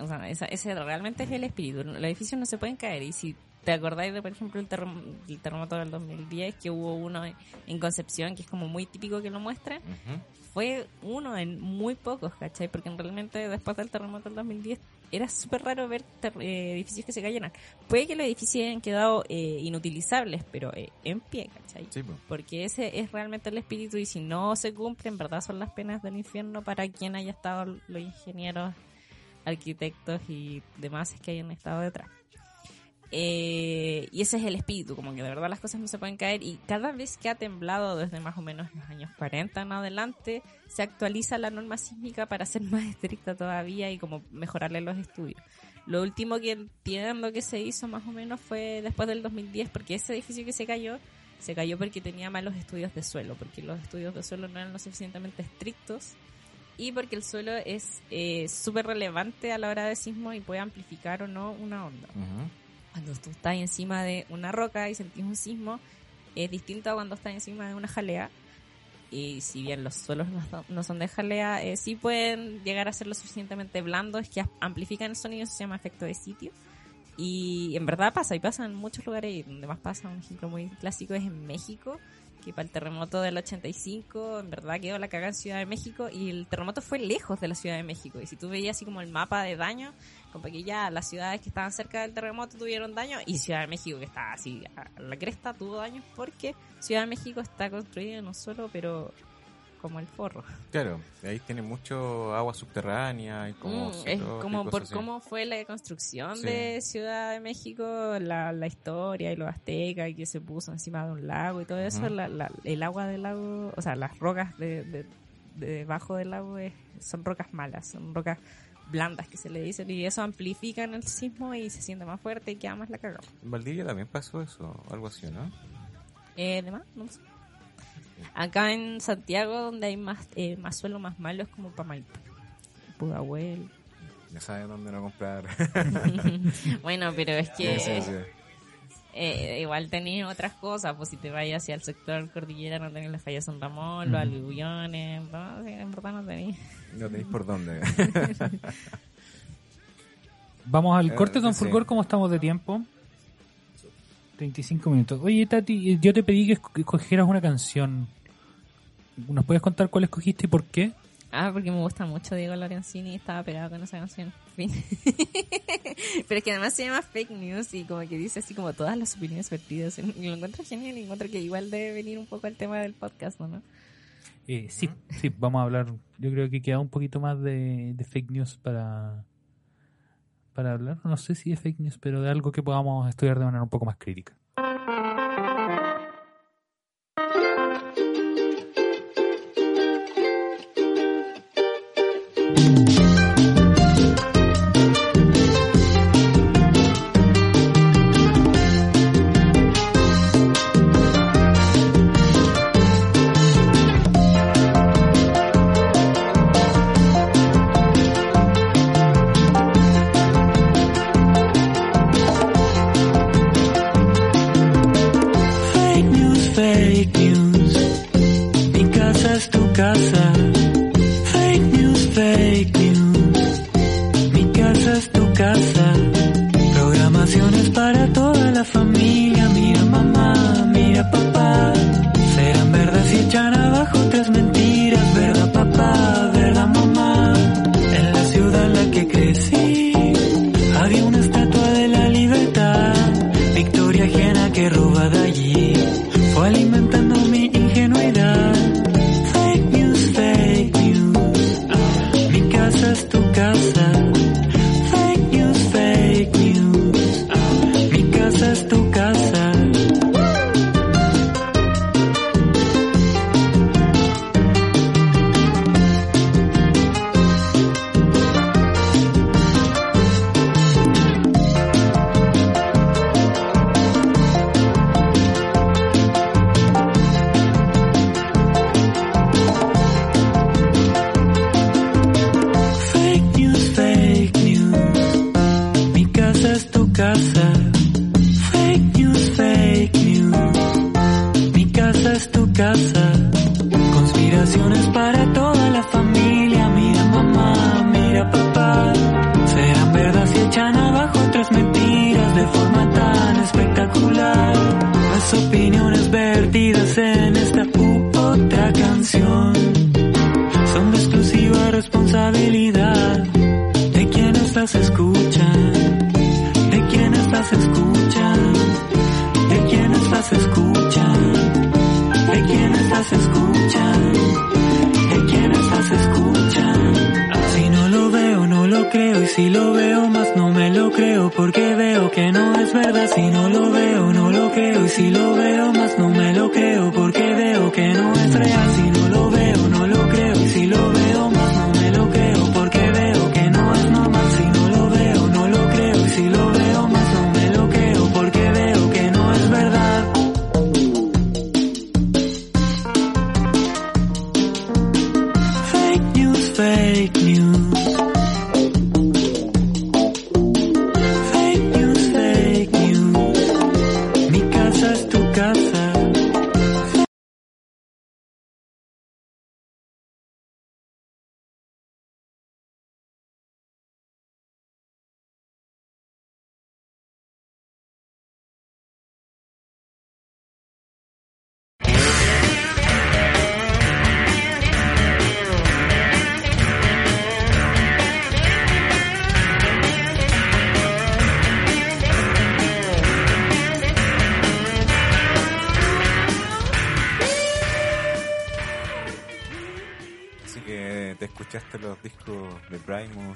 O sea, esa- ese realmente es el espíritu. Los edificios no se pueden caer. Y si te acordáis de, por ejemplo, el, terrem- el terremoto del 2010, que hubo uno en- Concepción, que es como muy típico que lo muestren, Ujú. fue uno en muy pocos, ¿cachai? Porque realmente después del terremoto del 2010 era súper raro ver eh, edificios que se cayeran. Puede que los edificios hayan quedado eh, inutilizables, pero eh, en pie, ¿cachai? Sí, pues. Porque ese es realmente el espíritu y si no se cumple, en verdad son las penas del infierno para quien haya estado los ingenieros, arquitectos y demás que hayan estado detrás. Eh, y ese es el espíritu, como que de verdad las cosas no se pueden caer y cada vez que ha temblado desde más o menos los años 40 en adelante, se actualiza la norma sísmica para ser más estricta todavía y como mejorarle los estudios. Lo último que entiendo que se hizo más o menos fue después del 2010, porque ese edificio que se cayó, se cayó porque tenía malos estudios de suelo, porque los estudios de suelo no eran lo suficientemente estrictos y porque el suelo es eh, súper relevante a la hora de sismo y puede amplificar o no una onda. Ujú. Cuando tú estás encima de una roca y sentís un sismo, es distinto a cuando estás encima de una jalea. Y si bien los suelos no son, no son de jalea, eh, sí pueden llegar a ser lo suficientemente blandos que amplifican el sonido, eso se llama efecto de sitio. Y en verdad pasa, y pasa en muchos lugares, y donde más pasa, un ejemplo muy clásico es en México, que para el terremoto del 85, en verdad quedó la cagada en Ciudad de México, y el terremoto fue lejos de la Ciudad de México. Y si tú veías así como el mapa de daño, como que ya las ciudades que estaban cerca del terremoto tuvieron daño, y Ciudad de México, que está así a la cresta, tuvo daños porque Ciudad de México está construida no solo, pero como el forro. Claro, ahí tiene mucho agua subterránea y como... Mm, es como por así. cómo fue la construcción Sí. de Ciudad de México, la, la historia y los aztecas y que se puso encima de un lago y todo eso, la- la- el agua del lago, o sea, las rocas de, de- de debajo del lago es- son rocas malas, son rocas blandas que se le dicen y eso amplifica en el sismo y se siente más fuerte y queda más la cagada. En Valdivia también pasó eso, algo así, ¿no? Eh, ¿Demás? No sé. Acá en Santiago, donde hay más eh, más suelo más malo, es como para Maipú. Pudahuel. Ya sabes dónde no comprar. *laughs* bueno, pero es que Sí, sí, sí. eh, igual tenéis otras cosas, pues si te vayas hacia el sector cordillera no tenés las fallas San Ramón, los aluviones, no, en verdad no tenéis. No tenéis por dónde. *laughs* Vamos al Eh, corte, don sí. Fulgor, ¿cómo estamos de tiempo? 35 minutos. Oye, Tati, yo te pedí que esco- que escogieras una canción. ¿Nos puedes contar cuál escogiste y por qué? Ah, porque me gusta mucho Diego Lorenzini y estaba pegado con esa canción. Fin. *laughs* Pero es que además se llama Fake News y como que dice así como todas las opiniones vertidas. Y lo encuentro genial y encuentro que igual debe venir un poco al tema del podcast, ¿no? Eh, sí, sí, vamos a hablar. Yo creo que queda un poquito más de, de fake news para, para hablar. No sé si de fake news, pero de algo que podamos estudiar de manera un poco más crítica.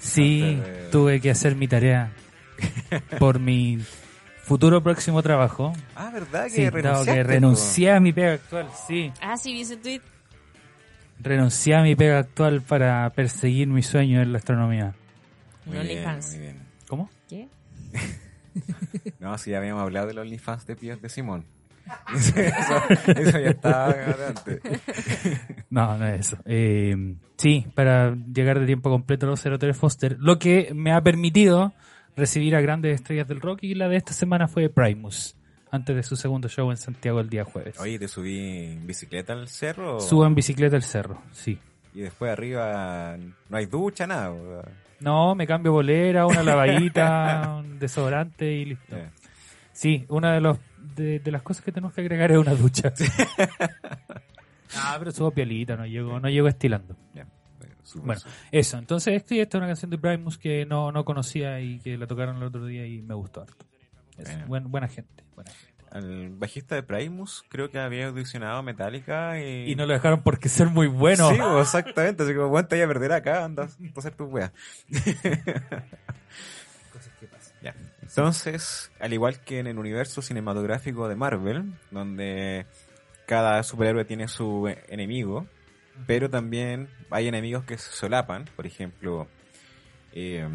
Sí, de- tuve que hacer mi tarea por mi futuro próximo trabajo. Ah, ¿verdad? Que Sí, renunciaste, que renuncié a mi pega actual, sí. Ah, sí, vi ese tweet. Renuncié a mi pega actual para perseguir mi sueño en la astronomía. Muy Un bien, OnlyFans. muy bien. ¿Cómo? ¿Qué? *laughs* No, sí, ya habíamos hablado del OnlyFans de Pías de Simón. *laughs* eso, eso ya estaba adelante. *laughs* No, no es eso. Eh, sí, para llegar de tiempo completo a los 03 Foster, lo que me ha permitido recibir a grandes estrellas del rock y la de esta semana fue Primus, antes de su segundo show en Santiago el día jueves. Oye, ¿te subí en bicicleta al cerro? Subo en bicicleta el cerro, sí. Y después arriba no hay ducha, nada. No, me cambio bolera, una lavadita, *laughs* un desodorante y listo. Sí, una de, los, de, de las cosas que tenemos que agregar es una ducha. *laughs* ah, pero subo pielita, no llego, no llego estilando. Bueno, eso. Entonces, sí, esta es una canción de Primus que no, no conocía y que la tocaron el otro día y me gustó harto. Bueno. buen- buena gente. buena gente. Al bajista de Primus creo que había audicionado Metallica y... Y no lo dejaron porque ser muy bueno. Sí, pues, exactamente. Así como, bueno, te voy a perder acá, anda a hacer tus weas. *laughs* Ya. Entonces, al igual que en el universo cinematográfico de Marvel, donde cada superhéroe tiene su eh, enemigo, pero también hay enemigos que se solapan. Por ejemplo, eh,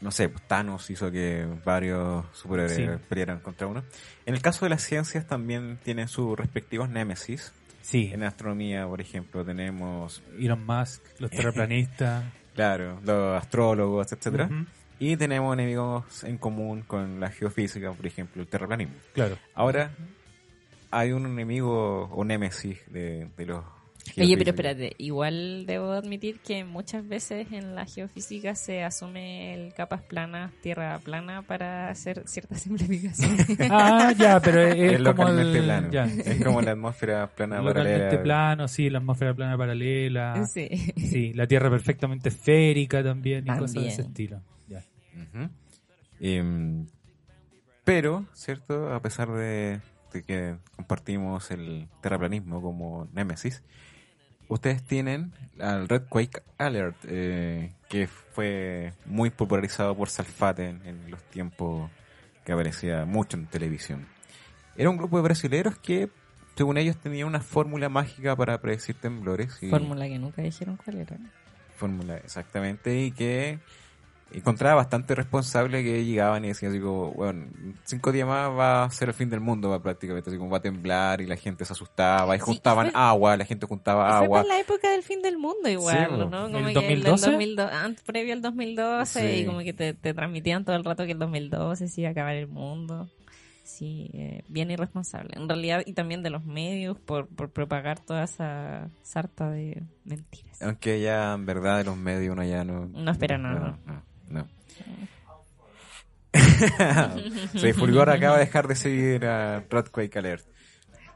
no sé, pues, Thanos hizo que varios superhéroes Sí. pelearan contra uno. En el caso de las ciencias también tienen sus respectivos némesis. Sí, En astronomía, por ejemplo, tenemos, Elon Musk, los *laughs* terraplanistas. claro, los astrólogos, etcétera. Ujú, Y tenemos enemigos en común con la geofísica, por ejemplo, el terraplanismo. Claro. Ahora, hay un enemigo o némesis de, de los Oye, pero espérate, igual debo admitir que muchas veces en la geofísica se asume el capas planas, tierra plana para hacer ciertas *laughs* simplificaciones. *laughs* Ah, ya, pero es, Es como localmente el, plano. ya. Es como la atmósfera plana Localmente paralela. plano, sí, la atmósfera plana paralela. sí. Sí, la Tierra perfectamente esférica también y cosas de ese estilo. Ya. Em, pero, ¿cierto? A pesar de, de que compartimos el terraplanismo como némesis, ustedes tienen al Red Quake Alert, eh, que fue muy popularizado por Salfate en, en los tiempos que aparecía mucho en televisión. Era un grupo de brasileros que, según ellos, tenían una fórmula mágica para predecir temblores. y- Fórmula que nunca dijeron cuál era. fórmula exactamente y que encontraba bastante responsable que llegaban y decían así como, bueno, cinco días más va a ser el fin del mundo va prácticamente, así como va a temblar y la gente se asustaba y Sí, juntaban fue- agua, la gente juntaba Fue agua. por la época del fin del mundo igual, Sí. ¿no? ¿El Como que 2012? 2002, antes, previo al 2012 Sí. y como que te, te transmitían todo el rato que el 2012 se iba a acabar el mundo. Sí, eh, bien irresponsable. En realidad, y también de los medios por, por propagar toda esa sarta de mentiras. Aunque ya en verdad de los medios uno ya no... No espera nada. No, no, no. *laughs* sí, Fulgor acaba de dejar de seguir a Radquake Alert.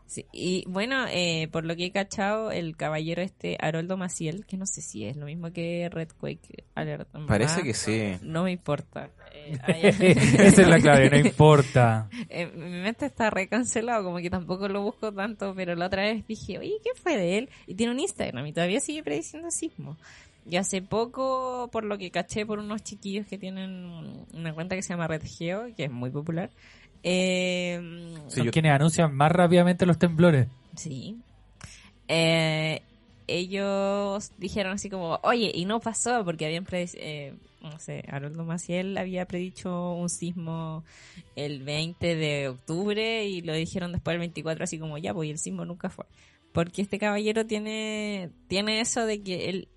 Sí, y bueno, eh, por lo que he cachado, el caballero este, Haroldo Maciel, que no sé si es lo mismo que Red Quake Alert. en Parece que sí. No me importa. Eh, *laughs* Esa es la clave, no importa. *laughs* Eh, mi mente está recancelado, como que tampoco lo busco tanto, pero la otra vez dije, oye, ¿qué fue de él? Y tiene un Instagram y todavía sigue prediciendo sismo. Y hace poco, por lo que caché por unos chiquillos que tienen una cuenta que se llama Red Geo, que es muy popular, eh, Sí, Son yo- quienes anuncian más rápidamente los temblores. Sí. Eh, ellos dijeron así como, oye, y no pasó porque habían predicho, no sé, Haroldo Maciel había predicho un sismo el 20 de octubre y lo dijeron después el 24 así como, ya, pues y el sismo nunca fue. Porque este caballero tiene, tiene eso de que él,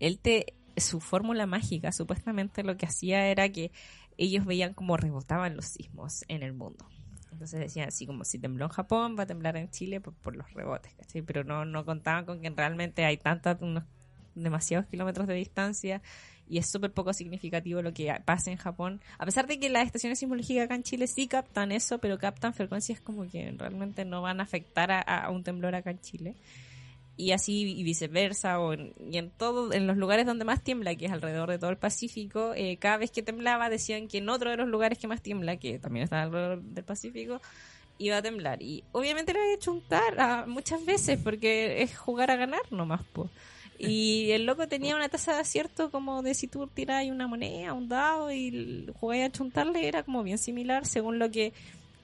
él te, su fórmula mágica supuestamente lo que hacía era que ellos veían cómo rebotaban los sismos en el mundo. Entonces decían así como si tembló en Japón, va a temblar en Chile por, por los rebotes. Pero no, no contaban con que realmente hay tantos, unos demasiados kilómetros de distancia y es súper poco significativo lo que pasa en Japón. A pesar de que las estaciones sismológicas acá en Chile sí captan eso, pero captan frecuencias como que realmente no van a afectar a, a un temblor acá en Chile. Y así y viceversa, o en, y en todo, en los lugares donde más tiembla, que es alrededor de todo el Pacífico, eh, cada vez que temblaba decían que en otro de los lugares que más tiembla, que también está alrededor del Pacífico, iba a temblar. Y obviamente lo he hecho untar a- muchas veces porque es jugar a ganar nomás, po. Y *laughs* el loco tenía una tasa de acierto como de si tú tiras una moneda, un dado y jugáis a chuntarle, era como bien similar según lo que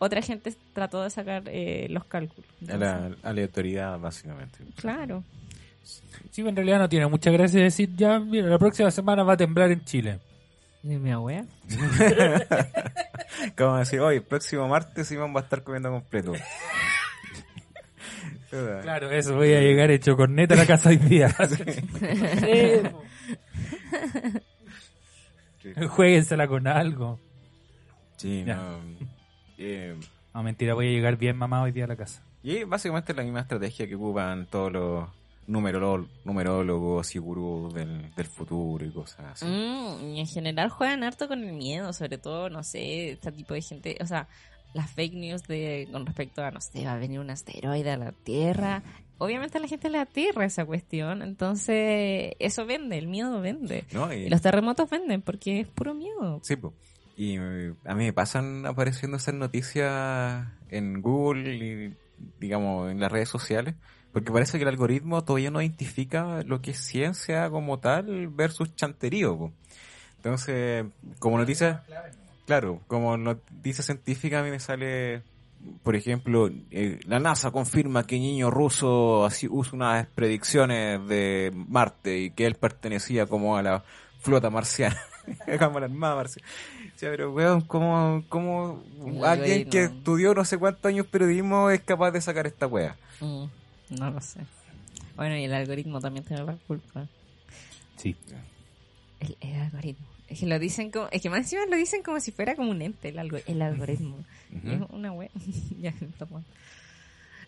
otra gente trató de sacar eh, los cálculos. A la aleatoriedad, básicamente. Claro. Sí, en realidad no tiene mucha gracia decir, ya, mira, la próxima semana va a temblar en Chile. Y mi abuela. *laughs* Como decir, hoy, próximo martes Simón va a estar comiendo completo. *laughs* Claro, eso, voy a llegar hecho corneta a la casa hoy día. *laughs* Jueguensela con algo. Sí, Ya. no. Eh, No, mentira, voy a llegar bien mamá hoy día a la casa. y básicamente es la misma estrategia que ocupan todos los numerólogos, numerólogos y gurús del, del futuro y cosas así. Mm, y en general juegan harto con el miedo, sobre todo, no sé, este tipo de gente, o sea, las fake news de con respecto a, no sé, va a venir un asteroide a la Tierra. Obviamente a la gente le aterra esa cuestión, entonces eso vende, el miedo vende. ¿No? Y Y, los terremotos venden porque es puro miedo. sí, po. Y eh, a mí me pasan apareciendo esas noticias en Google y, digamos, en las redes sociales. Porque parece que el algoritmo todavía no identifica lo que es ciencia como tal versus chanterío. Entonces, como noticia, claro, como noticia científica a mí me sale, por ejemplo, eh, la NASA confirma que niño ruso así usa unas predicciones de Marte y que él pertenecía como a la flota marciana. *laughs* como a la armada marciana. Pero weón, ¿cómo, cómo alguien que estudió no sé cuántos años periodismo es capaz de sacar esta wea? Mm, no lo sé. Bueno, y el algoritmo también tiene la culpa. Sí. El, el algoritmo. Es que lo dicen como, es que más encima lo dicen como si fuera como un ente, el, algo- el algoritmo. *laughs* Es una web. *laughs* ya, perdón.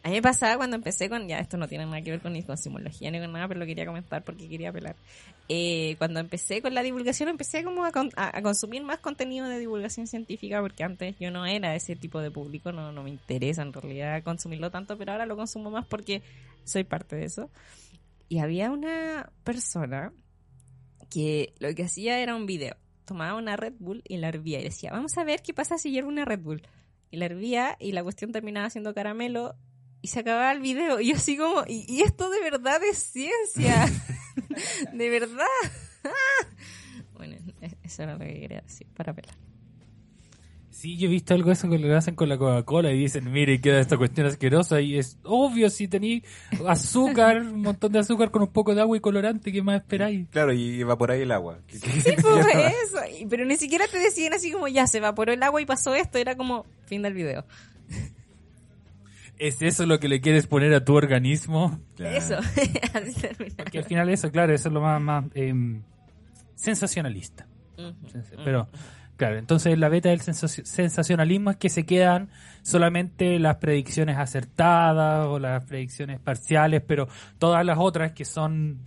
A mí me pasaba cuando empecé con, ya esto no tiene nada que ver con ni ni con nada, pero lo quería comentar porque quería apelar. Eh, cuando empecé con la divulgación, empecé como a, con- a- a consumir más contenido de divulgación científica porque antes yo no era ese tipo de público, no, no me interesa en realidad consumirlo tanto, pero ahora lo consumo más porque soy parte de eso. Y había una persona que lo que hacía era un video. Tomaba una Red Bull y la hervía y decía, vamos a ver qué pasa si hiervo una Red Bull. Y la hervía y la cuestión terminaba siendo caramelo y se acababa el video. Y yo así como, y, y esto de verdad es ciencia. *laughs* de verdad. bueno, e- eso era lo que quería decir para pelar. Sí, yo he visto algo de eso que lo hacen con la Coca-Cola y dicen, mire, queda esta cuestión asquerosa y es obvio si tenéis azúcar, un montón de azúcar con un poco de agua y colorante, ¿qué más esperáis? Claro, y evaporáis el agua. Sí, pues eso. Pero ni siquiera te decían así como, ya se evaporó el agua y pasó esto. Era como, fin del video. ¿Es eso lo que le quieres poner a tu organismo? Claro. Eso. *laughs* así termina. Que al final eso, claro, eso es lo más, más em, sensacionalista. Pero, claro, entonces la beta del sensaci- sensacionalismo es que se quedan solamente las predicciones acertadas o las predicciones parciales, pero todas las otras que son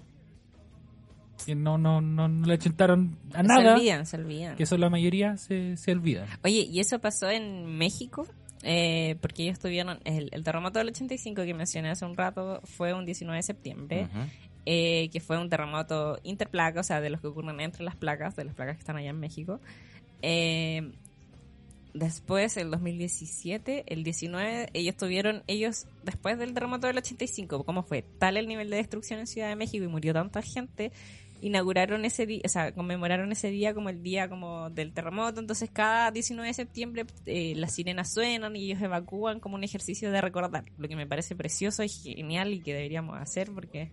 que no, no, no, no le achuntaron a Se nada, olvidan, se olvidan. que son la mayoría, se, se olvidan. Oye, ¿y eso pasó en México? Eh, porque ellos tuvieron el, el terremoto del 85 que mencioné hace un rato fue un 19 de septiembre, eh, que fue un terremoto interplaca, o sea, de los que ocurren entre las placas, de las placas que están allá en México. Eh, después, el 2017, el 19, ellos tuvieron, ellos, después del terremoto del 85, ¿cómo fue? Tal el nivel de destrucción en Ciudad de México y murió tanta gente, inauguraron ese día, o sea, conmemoraron ese día como el día como del terremoto, entonces cada 19 de septiembre eh, las sirenas suenan y ellos evacúan como un ejercicio de recordar, lo que me parece precioso y genial y que deberíamos hacer porque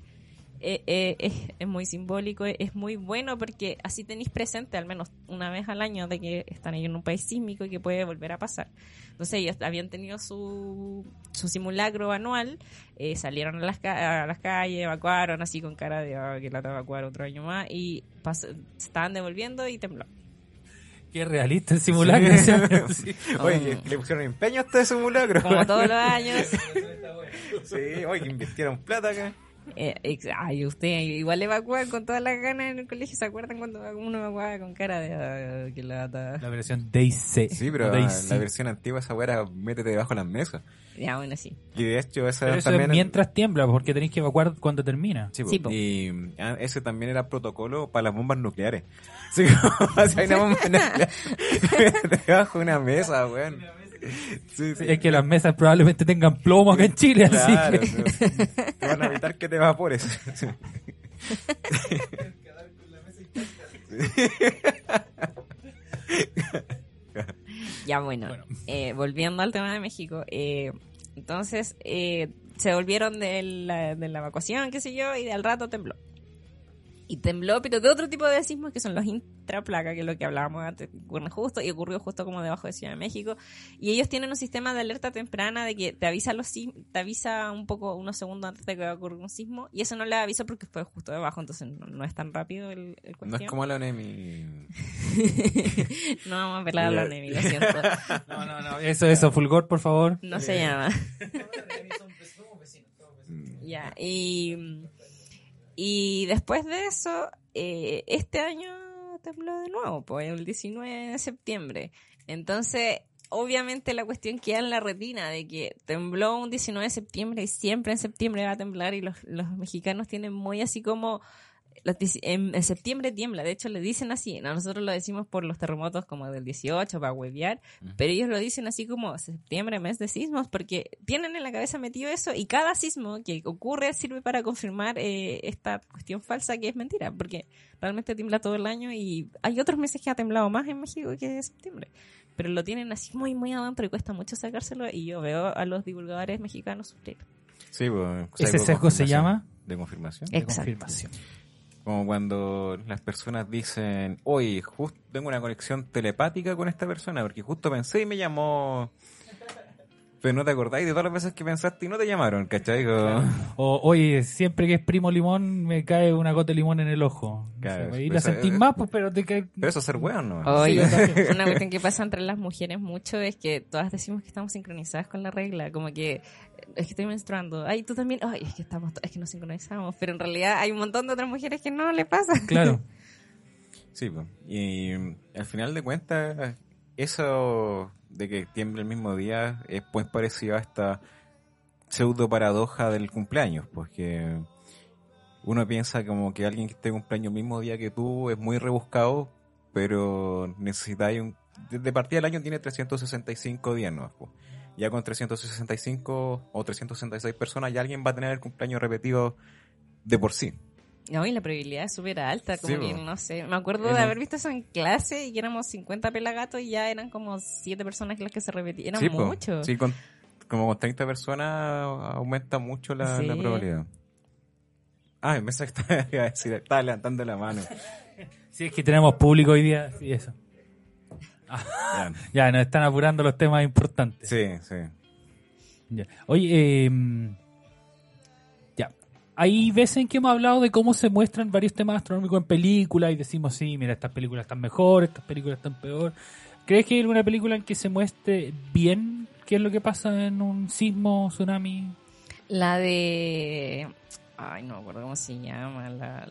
eh, eh, es, es muy simbólico, es, es muy bueno porque así tenéis presente al menos una vez al año de que están ahí en un país sísmico y que puede volver a pasar. Entonces ellos habían tenido su, su simulacro anual, eh, salieron a las, a las calles, evacuaron así con cara de "Ah, que la te evacuar otro año más y estaban devolviendo y tembló. Qué realista el simulacro. Sí. *laughs* Sí. *laughs* Oye, le pusieron empeño a este simulacro. Como todos los *laughs* años. Sí, oye, que invirtieron plata acá. Eh, ex- ay, usted igual evacúan con todas las ganas en el colegio. ¿Se acuerdan cuando uno evacuaba con cara de "Ah, que lata? La versión DC. Sí, pero o la, la versión antigua esa weá era métete debajo de las mesas. Ya, bueno, sí. Y de hecho esa Pero eso también... es mientras tiembla, porque tenéis que evacuar cuando termina. Sí. Sí, po. y ah, ese también era protocolo para las bombas nucleares. *laughs* Sí, como si hay una bomba nuclear *laughs* *laughs* debajo de una mesa, weón. Sí, sí. Es que las mesas probablemente tengan plomo acá en Chile, Claro, así que... te van a evitar que te evapores. *laughs* Ya, bueno. eh, volviendo al tema de México. eh, entonces, eh, se volvieron de la, de la evacuación, qué sé yo, y al rato tembló. Y tembló, pero de otro tipo de sismos que son los intraplaca, que es lo que hablábamos antes, ocurren justo, y ocurrió justo como debajo de Ciudad de México. Y ellos tienen un sistema de alerta temprana de que te avisa los te avisa un poco, unos segundos antes de que va a ocurrir un sismo, y eso no le avisa porque fue justo debajo, entonces no, no es tan rápido el, el No cuestión. es como la ONEMI. *laughs* no vamos a pelar a la Nemi, lo siento. *laughs* No, no, no. Eso, eso, Fulgor, por favor. No se llama. *laughs* Ya, y, y después de eso, eh, este año tembló de nuevo, pues el 19 de septiembre. Entonces, obviamente la cuestión queda en la retina de que tembló un 19 de septiembre y siempre en septiembre va a temblar y los, los mexicanos tienen muy así como... los en, en septiembre tiembla, de hecho le dicen así, no, nosotros lo decimos por los terremotos como del 18 para huevear, pero ellos lo dicen así como septiembre, mes de sismos, porque tienen en la cabeza metido eso y cada sismo que ocurre sirve para confirmar eh, esta cuestión falsa que es mentira, porque realmente tiembla todo el año y hay otros meses que ha temblado más en México que en septiembre, pero lo tienen así muy, muy adentro y cuesta mucho sacárselo y yo veo a los divulgadores mexicanos sufrir. Sí, pues, ¿Ese de sesgo se llama? De confirmación. De Exacto. confirmación. Como cuando las personas dicen, oye, justo tengo una conexión telepática con esta persona, porque justo pensé y me llamó. Pero no te acordáis de todas las veces que pensaste y no te llamaron, ¿cachai? Como- O, oye, siempre que es primo limón, me cae una gota de limón en el ojo. Claro, O sea, y la sentís eh, más, pues, pero te cae... Pero eso es ser weón, ¿no? Oye, Sí, *laughs* una cuestión que pasa entre las mujeres mucho es que todas decimos que estamos sincronizadas con la regla, como que es que estoy menstruando, ay, tú también, ay, es que estamos, es que nos sincronizamos, pero en realidad hay un montón de otras mujeres que no le pasa. Claro. *laughs* Sí, pues. Y mm, al final de cuentas, eso de que tiemble el mismo día es pues parecido a esta pseudo paradoja del cumpleaños, porque uno piensa como que alguien que esté cumpleaños el mismo día que tú es muy rebuscado, pero necesitáis un... De partida del año tiene 365 días, ¿no? Pues, Ya con 365 o 366 personas ya alguien va a tener el cumpleaños repetido de por sí. No, y la probabilidad es súper alta, como Sí, que, no sé, me acuerdo de haber visto eso en clase y que éramos 50 pelagatos y ya eran como 7 personas las que se repetían, era Sí, po. mucho. Sí, con, como con 30 personas aumenta mucho la, Sí. la probabilidad. Ah, me que *laughs* estaba, levantando la mano. Si es que tenemos público hoy día, sí, eso. Ya. *laughs* Ya, nos están apurando los temas importantes. Sí, sí. Ya. Oye, eh. Hay veces en que hemos hablado de cómo se muestran varios temas astronómicos en películas y decimos, sí, mira, estas películas están mejor, estas películas están peor. ¿Crees que hay alguna película en que se muestre bien qué es lo que pasa en un sismo, tsunami? La de... Ay, no me acuerdo cómo se llama. La...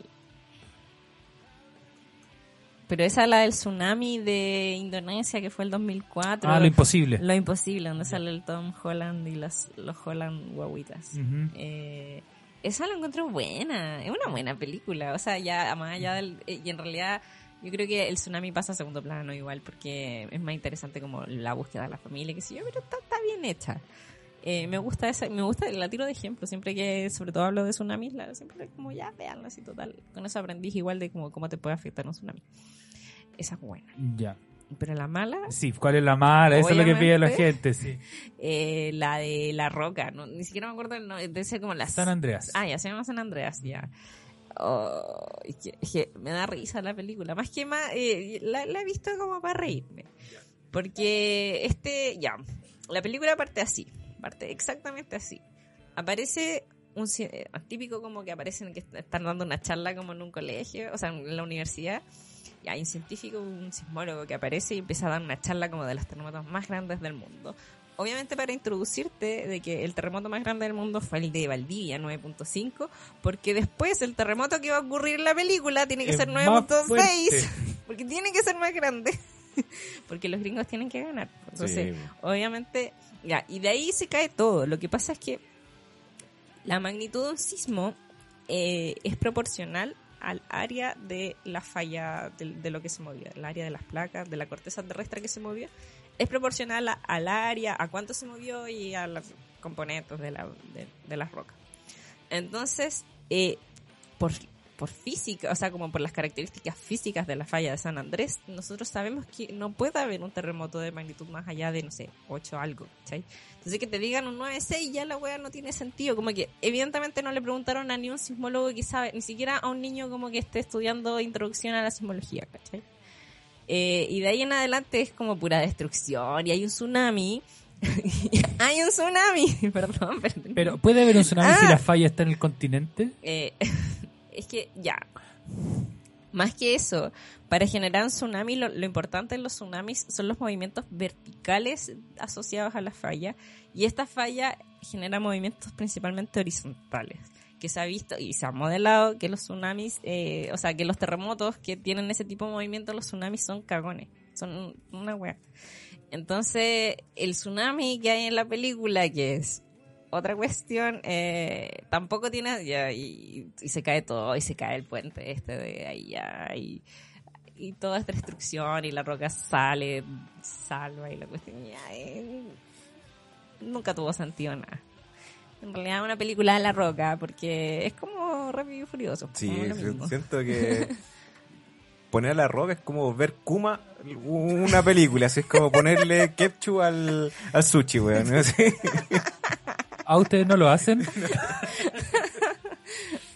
Pero esa la del tsunami de Indonesia que fue el 2004. Ah, lo imposible. Lo imposible, donde sale el Tom Holland y los, los Holland guaguitas. Eh, esa la encontré buena, es una buena película, o sea, ya más allá del... eh, Y en realidad yo creo que el tsunami pasa a segundo plano igual, porque es más interesante como la búsqueda de la familia, que sé yo, pero está, está bien hecha. Eh, me gusta esa, me gusta, la tiro de ejemplo, siempre que sobre todo hablo de tsunamis, la, siempre como ya veanla así total, con eso aprendí igual de como cómo te puede afectar un tsunami. Esa es buena. Ya. Pero la mala, Sí, ¿cuál es la mala? Eso es lo que pide la gente, sí. *laughs* eh, la de La Roca, no, ni siquiera me acuerdo, nombre, debe ser como la San Andreas. Ah, ya se llama San Andreas, ya. Oh, es que, es que me da risa la película. Más que más, eh, la, la he visto como para reírme. Porque este, ya, la película parte así, parte exactamente así. Aparece un eh, típico como que aparecen que est- están dando una charla como en un colegio, o sea, en la universidad. Y hay un científico, un sismólogo que aparece y empieza a dar una charla como de los terremotos más grandes del mundo. Obviamente para introducirte de que el terremoto más grande del mundo fue el de Valdivia, 9.5, porque después el terremoto que va a ocurrir en la película tiene que Es ser más 9.6, fuerte. *laughs* porque tiene que ser más grande, *laughs* porque los gringos tienen que ganar. Entonces, Sí. obviamente, ya, y de ahí se cae todo. Lo que pasa es que la magnitud de un sismo eh, es proporcional al área de la falla de, lo que se movió, el área de las placas, de la corteza terrestre que se movió, es proporcional a- al área, a cuánto se movió y a los componentes de, la, de, de las rocas. Entonces, eh, por, por física, o sea, como por las características físicas de la falla de San Andrés, nosotros sabemos que no puede haber un terremoto de magnitud más allá de, no sé, 8 algo, ¿cachai? Entonces que te digan un 9.6 ya la wea no tiene sentido, como que evidentemente no le preguntaron a ni un sismólogo que sabe, ni siquiera a un niño como que esté estudiando introducción a la sismología, ¿cachai? Eh, y de ahí en adelante es como pura destrucción y hay un tsunami. *laughs* hay un tsunami, *laughs* perdón, perdón. Pero ¿puede haber un tsunami si Ah. la falla está en el continente? Eh, *laughs* es que ya. Más que eso, para generar un tsunami, lo, importante en los tsunamis son los movimientos verticales asociados a la falla. Y esta falla genera movimientos principalmente horizontales. Que se ha visto y se ha modelado que los tsunamis, eh, o sea, que los terremotos que tienen ese tipo de movimiento, los tsunamis son cagones. Son una wea. Entonces, el tsunami que hay en la película, que es otra cuestión, eh, tampoco tiene, ya, y, y se cae todo, y se cae el puente este de ahí ya, y, y toda esta destrucción, y la roca sale, salva, y la cuestión ya, eh, nunca tuvo sentido nada. En realidad es una película de la roca, porque es como Rápido y Furioso. Sí, sí, siento que *laughs* poner a la roca es como ver Kuma una película, así es como ponerle ketchup al, al sushi, weón. ¿no? *laughs* Así. ¿A ustedes no lo hacen? *laughs*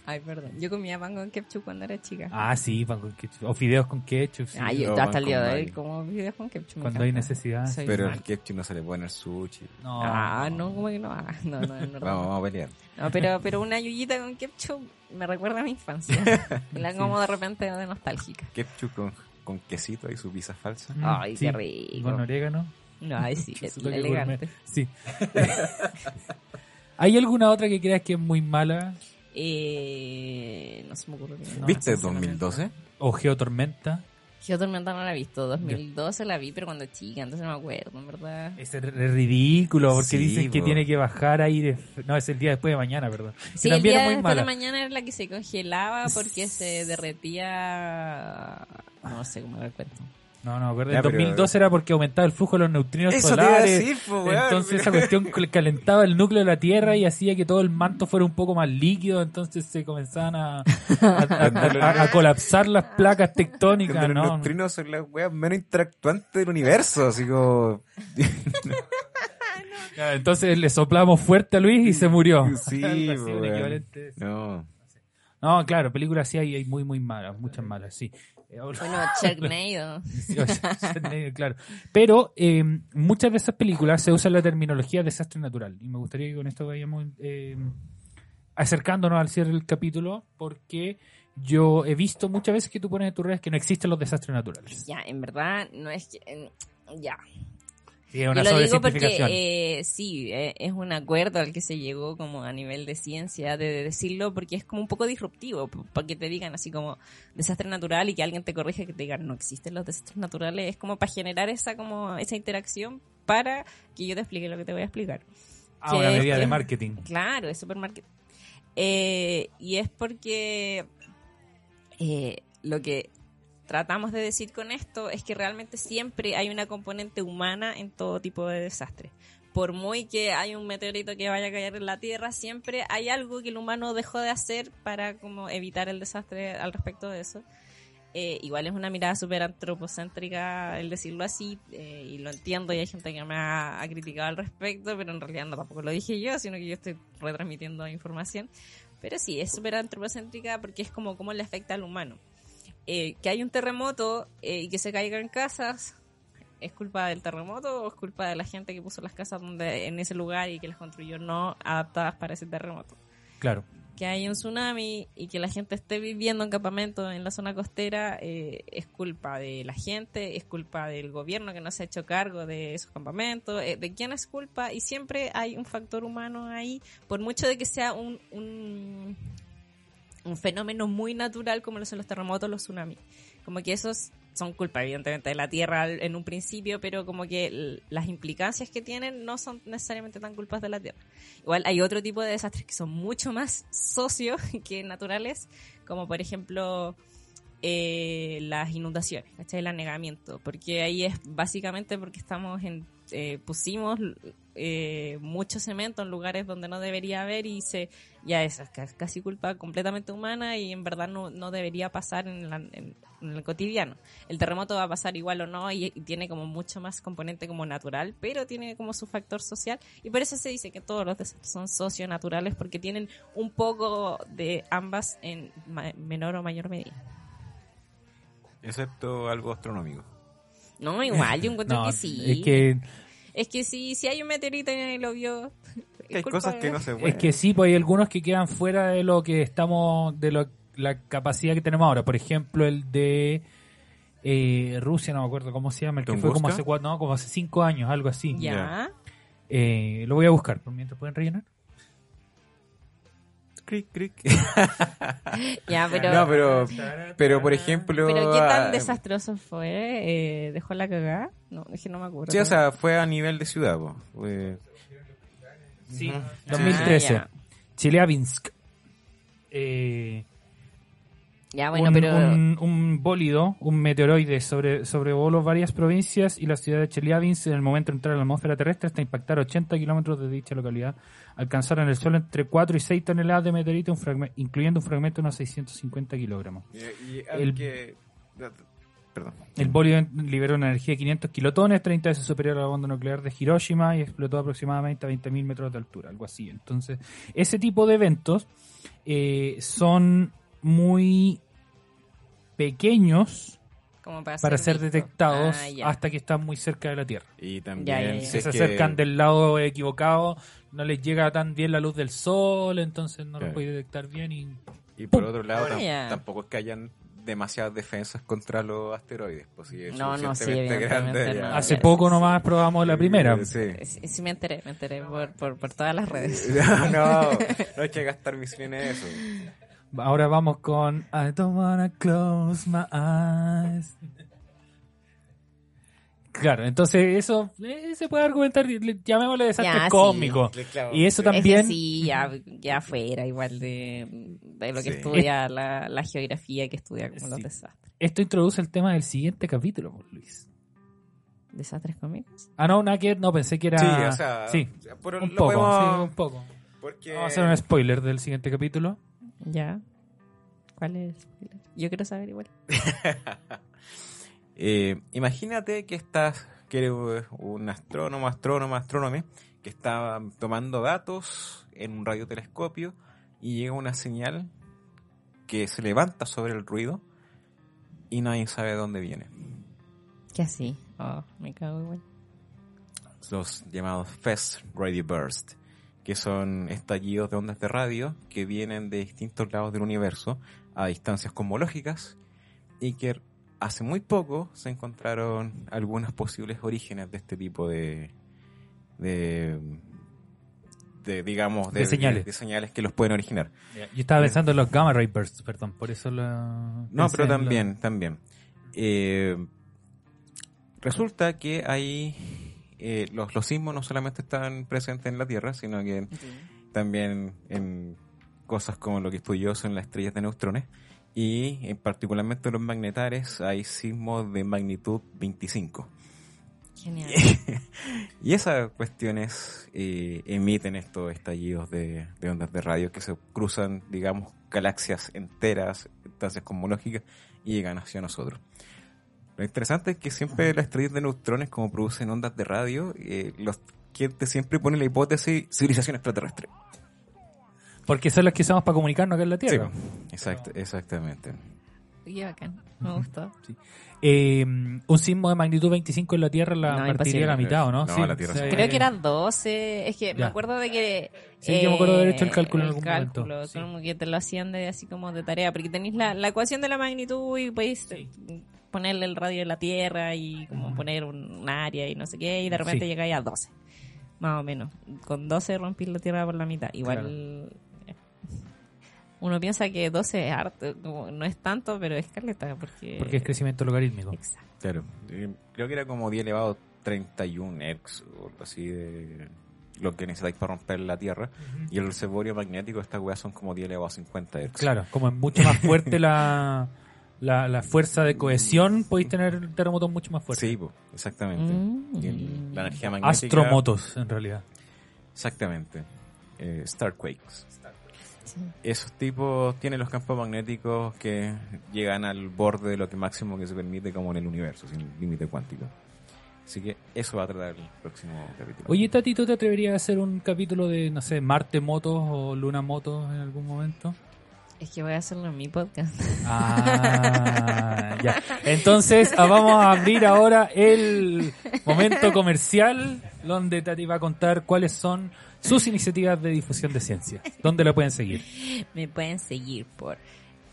Ay, perdón. Yo comía pan con ketchup cuando era chica. Ah, sí, pan con ketchup. O fideos con ketchup. sí. Ah, yo o hasta el día con de hoy como videos con ketchup. Cuando hay necesidad. Soy Pero el ketchup no se le pone al sushi. No. Ah, no, como que no. Ah, no, no, no, no. Vamos, vamos a pelear. No, pero, pero una yuyita con ketchup me recuerda a mi infancia. *laughs* La como de repente de nostálgica. Ketchup con, con quesito y su pizza falsa. Mm, Ay, sí. qué rico. Con orégano. No, ay, sí, es elegante. gourmet. Sí. *laughs* ¿Hay alguna otra que creas que es muy mala? Eh, no se me ocurre. ¿Viste sinceramente. 2012? ¿O Geotormenta? Geotormenta no la he visto. 2012 la vi, pero cuando chica, entonces no me acuerdo, en verdad. Es ridículo porque Sí, dicen que tiene que bajar aire. No, es el día después de mañana, perdón. Que Sí, el también día es muy después de mañana era la que se congelaba porque se derretía. No sé cómo era el cuento. No, no, perdón. Ya, En pero- 2012 era porque aumentaba el flujo de los neutrinos Eso te iba a solares. decir, po, weón. entonces esa cuestión cal- calentaba el núcleo de la Tierra y hacía que todo el manto fuera un poco más líquido. Entonces se comenzaban a, a, *laughs* a- a- a colapsar las placas tectónicas. Cuando los No, neutrinos son las weas menos interactuantes del universo, así como... *laughs* Entonces le soplamos fuerte a Luis y se murió. Sí. *laughs* No. No, claro, películas sí hay, hay muy, muy malas, muchas malas, sí. Eh, Bueno, Sharknado. *laughs* Claro. Pero eh, muchas de esas películas se usa la terminología desastre natural. Y me gustaría que con esto vayamos eh, acercándonos al cierre del capítulo, porque yo he visto muchas veces que tú pones en tus redes que no existen los desastres naturales. Ya, en verdad, no es que. Ya. Sí, es una Yo lo digo porque eh, sí, eh, es un acuerdo al que se llegó como a nivel de ciencia de decirlo porque es como un poco disruptivo, para que te digan así como desastre natural y que alguien te corrija que te digan no existen los desastres naturales, es como para generar esa como esa interacción para que yo te explique lo que te voy a explicar. Ah, que una medida de marketing. Claro, es supermarket. Eh, y es porque eh, lo que tratamos de decir con esto es que realmente siempre hay una componente humana en todo tipo de desastre. Por muy que hay un meteorito que vaya a caer en la Tierra, siempre hay algo que el humano dejó de hacer para como evitar el desastre al respecto de eso. Eh, igual es una mirada súper antropocéntrica el decirlo así, eh, y lo entiendo, y hay gente que me ha, ha criticado al respecto, pero en realidad no tampoco lo dije yo, sino que yo estoy retransmitiendo información. Pero sí, es súper antropocéntrica porque es como cómo le afecta al humano. Eh, que hay un terremoto eh, y que se caigan casas, ¿es culpa del terremoto o es culpa de la gente que puso las casas donde en ese lugar y que las construyó no adaptadas para ese terremoto? Claro. que hay un tsunami y que la gente esté viviendo en campamento en la zona costera eh, es culpa de la gente, es culpa del gobierno que no se ha hecho cargo de esos campamentos, eh, de quién es culpa y siempre hay un factor humano ahí, por mucho de que sea un, un, un fenómeno muy natural como lo son los terremotos, los tsunamis. Como que esos son culpa evidentemente de la Tierra en un principio, pero como que las implicancias que tienen no son necesariamente tan culpas de la Tierra. Igual hay otro tipo de desastres que son mucho más *laughs* socios que naturales, como por ejemplo eh, las inundaciones, ¿cachai? El anegamiento, porque ahí es básicamente porque estamos en eh, pusimos eh, mucho cemento en lugares donde no debería haber y se ya es ca- casi culpa completamente humana y en verdad no, no debería pasar en, la- en- en el cotidiano. El terremoto va a pasar igual o no y, y tiene como mucho más componente como natural, pero tiene como su factor social y por eso se dice que todos los desastres son socionaturales porque tienen un poco de ambas en ma- menor o mayor medida. Excepto algo astronómico. No, igual, yo encuentro *laughs* No, que sí. es que, Es que si, si hay un meteorito y nadie lo vio. Hay cosas que no se es pueden. que sí, pues hay algunos que quedan fuera de lo que estamos, de lo, la capacidad que tenemos ahora. Por ejemplo, el de eh, Rusia, no me acuerdo cómo se llama, el que fue como hace cuatro, no, como hace cinco años, algo así. Ya. Eh, lo voy a buscar, por mientras pueden rellenar. Cric, cric. *laughs* Ya, pero. no, pero, pero por ejemplo. Pero qué tan ah, desastroso fue, eh, dejó la cagada. No, es que no me acuerdo. Sí, o sea, fue a nivel de ciudad. po. Fue- Sí, Ujú. 2013. Ah, Chelyabinsk. Eh, ya, bueno, un, pero. un, un bólido, un meteoroide, sobre, sobrevoló varias provincias y la ciudad de Chelyabinsk en el momento de entrar a la atmósfera terrestre hasta impactar 80 kilómetros de dicha localidad. Alcanzaron el suelo entre 4 y 6 toneladas de meteorito, un fragme- incluyendo un fragmento de unos 650 kilogramos. Y, y El- que- Perdón. El liberó una energía de 500 kilotones, 30 veces superior a la bomba nuclear de Hiroshima y explotó aproximadamente a 20.000 metros de altura, algo así. Entonces, ese tipo de eventos eh, son muy pequeños como para, para ser vistos. detectados Ah, hasta que están muy cerca de la Tierra. Y también Ya, ya, ya. si se que- acercan del lado equivocado, no les llega tan bien la luz del sol, entonces no los Claro. puede detectar bien y Y por otro lado, Ah, tam- tampoco es que hayan demasiadas defensas contra los asteroides. Pues si es No, no, sí, grande, no. hace poco sí, nomás probamos la primera. Sí. Sí, sí me enteré, me enteré por, por, por todas las redes. *laughs* no, no, *laughs* no hay que gastar misiones en eso. Ahora vamos con I don't wanna close my eyes. Claro, entonces eso eh, se puede argumentar, le- llamémosle desastre Ya, sí. Claro. Y eso Es que también, sí, ya, ya fuera igual de, de lo que Sí. estudia la, la geografía que estudia como los desastres. esto introduce el tema del siguiente capítulo, pues, Luis. ¿Desastres cómicos? Ah, no, nada que no, pensé que era... Sí, o sea, sí, un lo poco, podemos- un poco. Porque Vamos a hacer un spoiler del siguiente capítulo. Ya. ¿Cuál es? Yo quiero saber igual. *laughs* Eh, imagínate que estás, que eres un astrónomo, astrónomo, astrónome, que está tomando datos en un radiotelescopio y llega una señal que se levanta sobre el ruido y nadie sabe de dónde viene. ¿Qué así? Oh, me cago igual. Los llamados Fast Radio Burst, que son estallidos de ondas de radio que vienen de distintos lados del universo a distancias cosmológicas y que hace muy poco se encontraron algunos posibles orígenes de este tipo de, de, de, digamos, De señales. de señales que los pueden originar. Yo estaba pensando en los gamma ray bursts, perdón, por eso lo... No, pero lo- también, también. Eh, resulta que ahí eh, los, los sismos no solamente están presentes en la Tierra, sino que también en cosas como lo que estudió son las estrellas de neutrones. Y en particularmente los magnetares hay sismos de magnitud 25. Genial. *laughs* Y esas cuestiones eh, emiten estos estallidos de, de ondas de radio que se cruzan, digamos, galaxias enteras, distancias cosmológicas, y llegan hacia nosotros. Lo interesante es que siempre las estrellas de neutrones, como producen ondas de radio, eh, los gente siempre pone la hipótesis civilización extraterrestre. Porque son las que usamos para comunicarnos acá en la Sí, Tierra. exact- exactamente. Qué bacán. Me gustó. Eh, un sismo de magnitud 25 en la Tierra la No, partiría a la mitad, ¿o no? No, la Tierra sí. Creo que eran 12. Es que me Ya. acuerdo de que. eh, Sí, yo me acuerdo de haber hecho el cálculo en algún cálculo, momento. Sí. Como que te lo hacían de, así como de tarea. Porque tenéis la, la ecuación de la magnitud y podéis eh, ponerle el radio de la Tierra y como poner un, un área y no sé qué. Y de repente Sí. llegáis a 12. Más o menos. Con 12 rompís la Tierra por la mitad. Igual. eh, Uno piensa que 12 es harto, como no es tanto, pero es caleta. Porque, Porque es crecimiento logarítmico. Exacto. Claro. Eh, creo que era como 10 elevado a 31 Hertz o algo así de lo que necesitáis para romper la Tierra. Y el reservorio magnético, estas weas son como 10 elevado a 50 Hertz. Claro, como es mucho más fuerte la, *laughs* la, la fuerza de cohesión, podéis tener terremotos mucho más fuertes. Sí, po, exactamente. Mm. Y el- la energía magnética. Astromotos, en realidad. Exactamente. Eh, Starquakes. Sí. Esos tipos tienen los campos magnéticos que llegan al borde de lo que máximo que se permite como en el universo, sin límite cuántico. Así que eso va a tratar el próximo capítulo. Oye, Tati, ¿tú te atreverías a hacer un capítulo de, no sé, Marte Motos o Luna Motos en algún momento? Es que voy a hacerlo en mi podcast. Ah, ya. Entonces, ah, vamos a abrir ahora el momento comercial donde Tati va a contar cuáles son sus iniciativas de difusión de ciencia. ¿Dónde la pueden seguir? me pueden seguir por...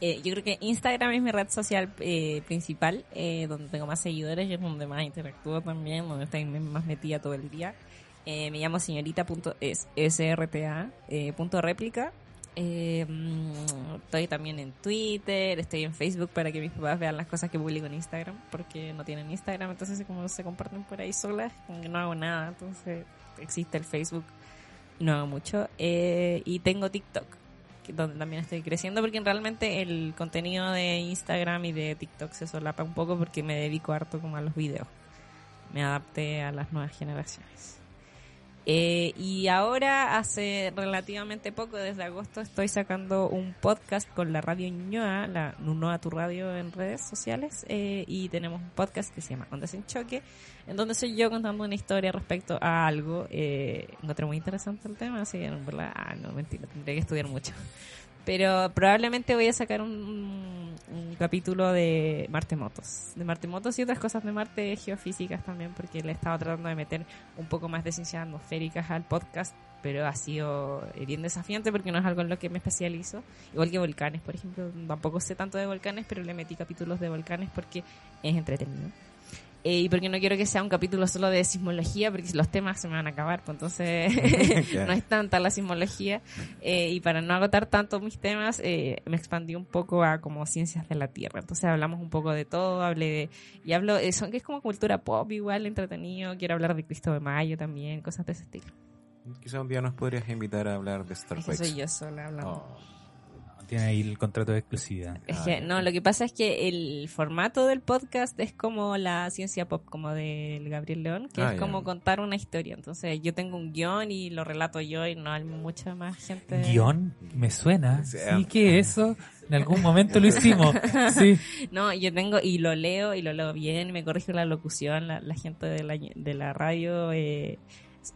eh, yo creo que Instagram es mi red social eh, principal, eh, donde tengo más seguidores y es donde más interactúo también, donde estoy más metida todo el día. Eh, me llamo señorita.srta eh, estoy también en Twitter, estoy en Facebook para que mis papás vean las cosas que publico en Instagram, porque no tienen Instagram, entonces como se comparten por ahí solas, no hago nada, entonces existe el Facebook no hago mucho. Eh, y tengo TikTok, donde también estoy creciendo, porque realmente el contenido de Instagram y de TikTok se solapa un poco porque me dedico harto como a los videos. Me adapté a las nuevas generaciones. Eh, y ahora, hace relativamente poco, desde agosto, estoy sacando un podcast con la radio Ñoa, la Nunoa Tu Radio en redes sociales, eh, y tenemos un podcast que se llama Ondas en Choque, en donde soy yo contando una historia respecto a algo. Eh, encontré muy interesante el tema, así que en verdad, ah, no, mentira, tendría que estudiar mucho. Pero probablemente voy a sacar un, un- capítulo de Marte Motos. De Marte Motos y otras cosas de Marte geofísicas también, porque le he estado tratando de meter un poco más de ciencias atmosféricas al podcast, pero ha sido bien desafiante porque no es algo en lo que me especializo. Igual que volcanes, por ejemplo. Tampoco sé tanto de volcanes, pero le metí capítulos de volcanes porque es entretenido. Eh, y porque no quiero que sea un capítulo solo de sismología, porque los temas se me van a acabar, pues entonces *laughs* *laughs* no es tanta la sismología. Eh, y para no agotar tanto mis temas, eh, me expandí un poco a como ciencias de la Tierra. Entonces hablamos un poco de todo, hablé de, y hablo, eso que es como cultura pop igual, entretenido. Quiero hablar de Cristo de Mayo también, cosas de ese estilo. Quizá un día nos podrías invitar a hablar de Es que Starquakes. soy yo sola hablando. Oh, Tiene ahí el contrato de exclusividad. Es Ah, que, no, lo que pasa es que el formato del podcast es como la ciencia pop, como del Gabriel León, que Ah, es ya. como contar una historia. Entonces, yo tengo un guion y lo relato yo y no hay mucha más gente. Guión, me suena. Sí, Sí, que eso en algún momento lo hicimos. *laughs* Sí. No, yo tengo y lo leo y lo leo bien, me corrijo la locución, la, la gente de la, de la radio eh,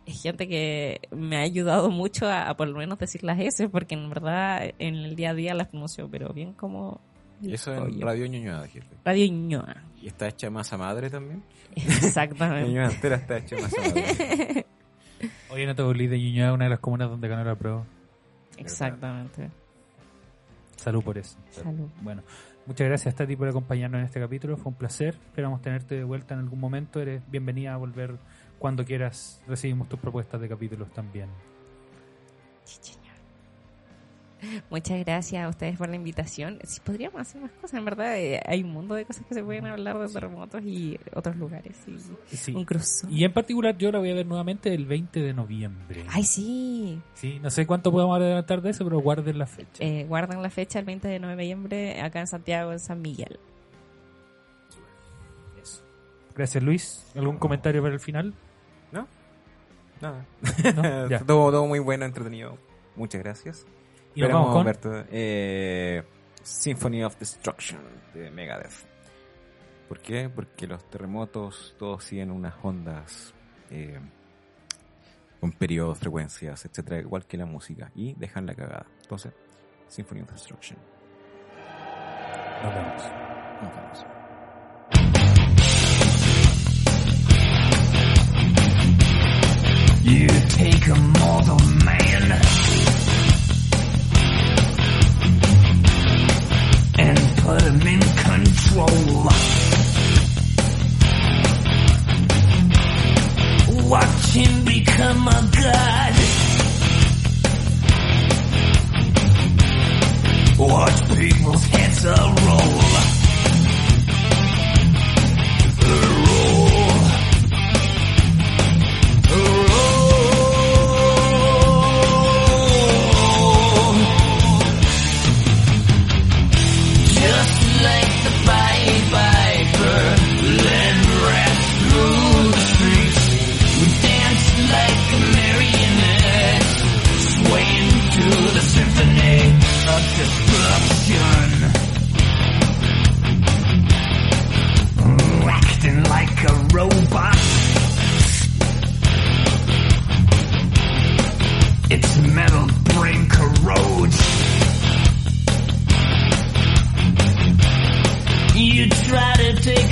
es gente que me ha ayudado mucho a, a por lo menos decir las S, porque en verdad en el día a día las pronuncio, pero bien como... Y eso en Oye. Radio Ñuñoa, dijiste. Radio Ñoa. ¿Y está hecha masa madre también? Exactamente. Ñuñoa entera está hecha masa madre. *laughs* Oye, no te olvides de Ñuñoa, una de las comunas donde ganó la prueba. Exactamente. Salud por eso. Salud. Bueno, muchas gracias Tati por acompañarnos en este capítulo. Fue un placer. Esperamos tenerte de vuelta en algún momento. Eres bienvenida a volver cuando quieras. Recibimos tus propuestas de capítulos también. Sí, señor. Muchas gracias a ustedes por la invitación. Si podríamos hacer más cosas, en verdad eh, hay un mundo de cosas que se pueden hablar de terremotos y otros lugares. Y Sí. Un cruzo. Y en particular yo la voy a ver nuevamente el 20 de noviembre. Ay, sí. Sí, no sé cuánto podemos adelantar de eso, pero guarden la fecha. Eh, guardan la fecha el 20 de noviembre acá en Santiago, en San Miguel. Gracias Luis. ¿Algún comentario para el final? ¿No? Nada. ¿No? *laughs* Ya. todo, todo muy bueno, entretenido. Muchas gracias. Y nos vamos con... eh, Symphony of Destruction de Megadeth. ¿Por qué? Porque los terremotos todos siguen unas ondas eh, con periodos, frecuencias, etcétera, igual que la música, y dejan la cagada. Entonces, Symphony of Destruction. Nos vemos. Nos vemos. Take a mortal man and put him in control. Watch him become a god. Watch people's heads. Roll.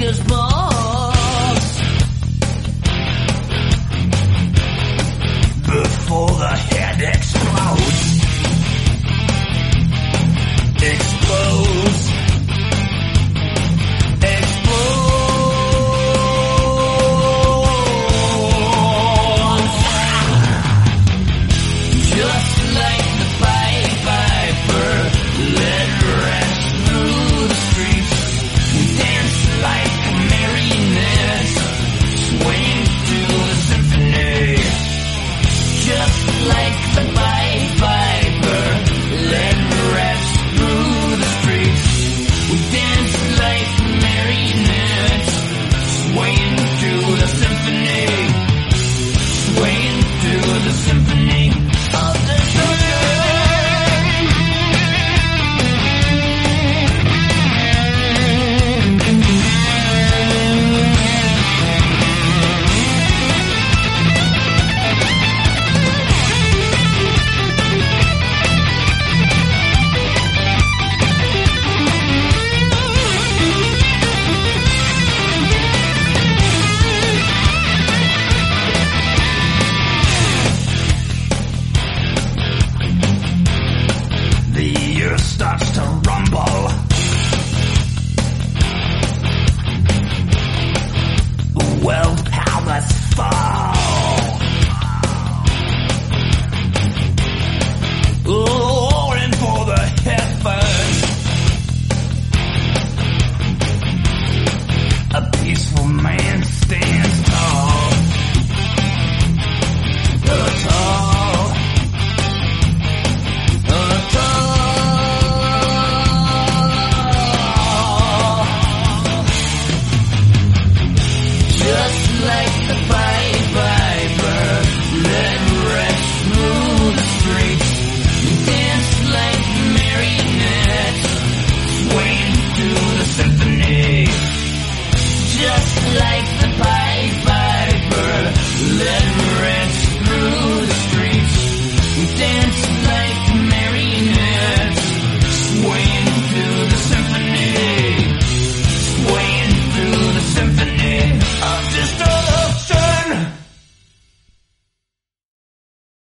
is born.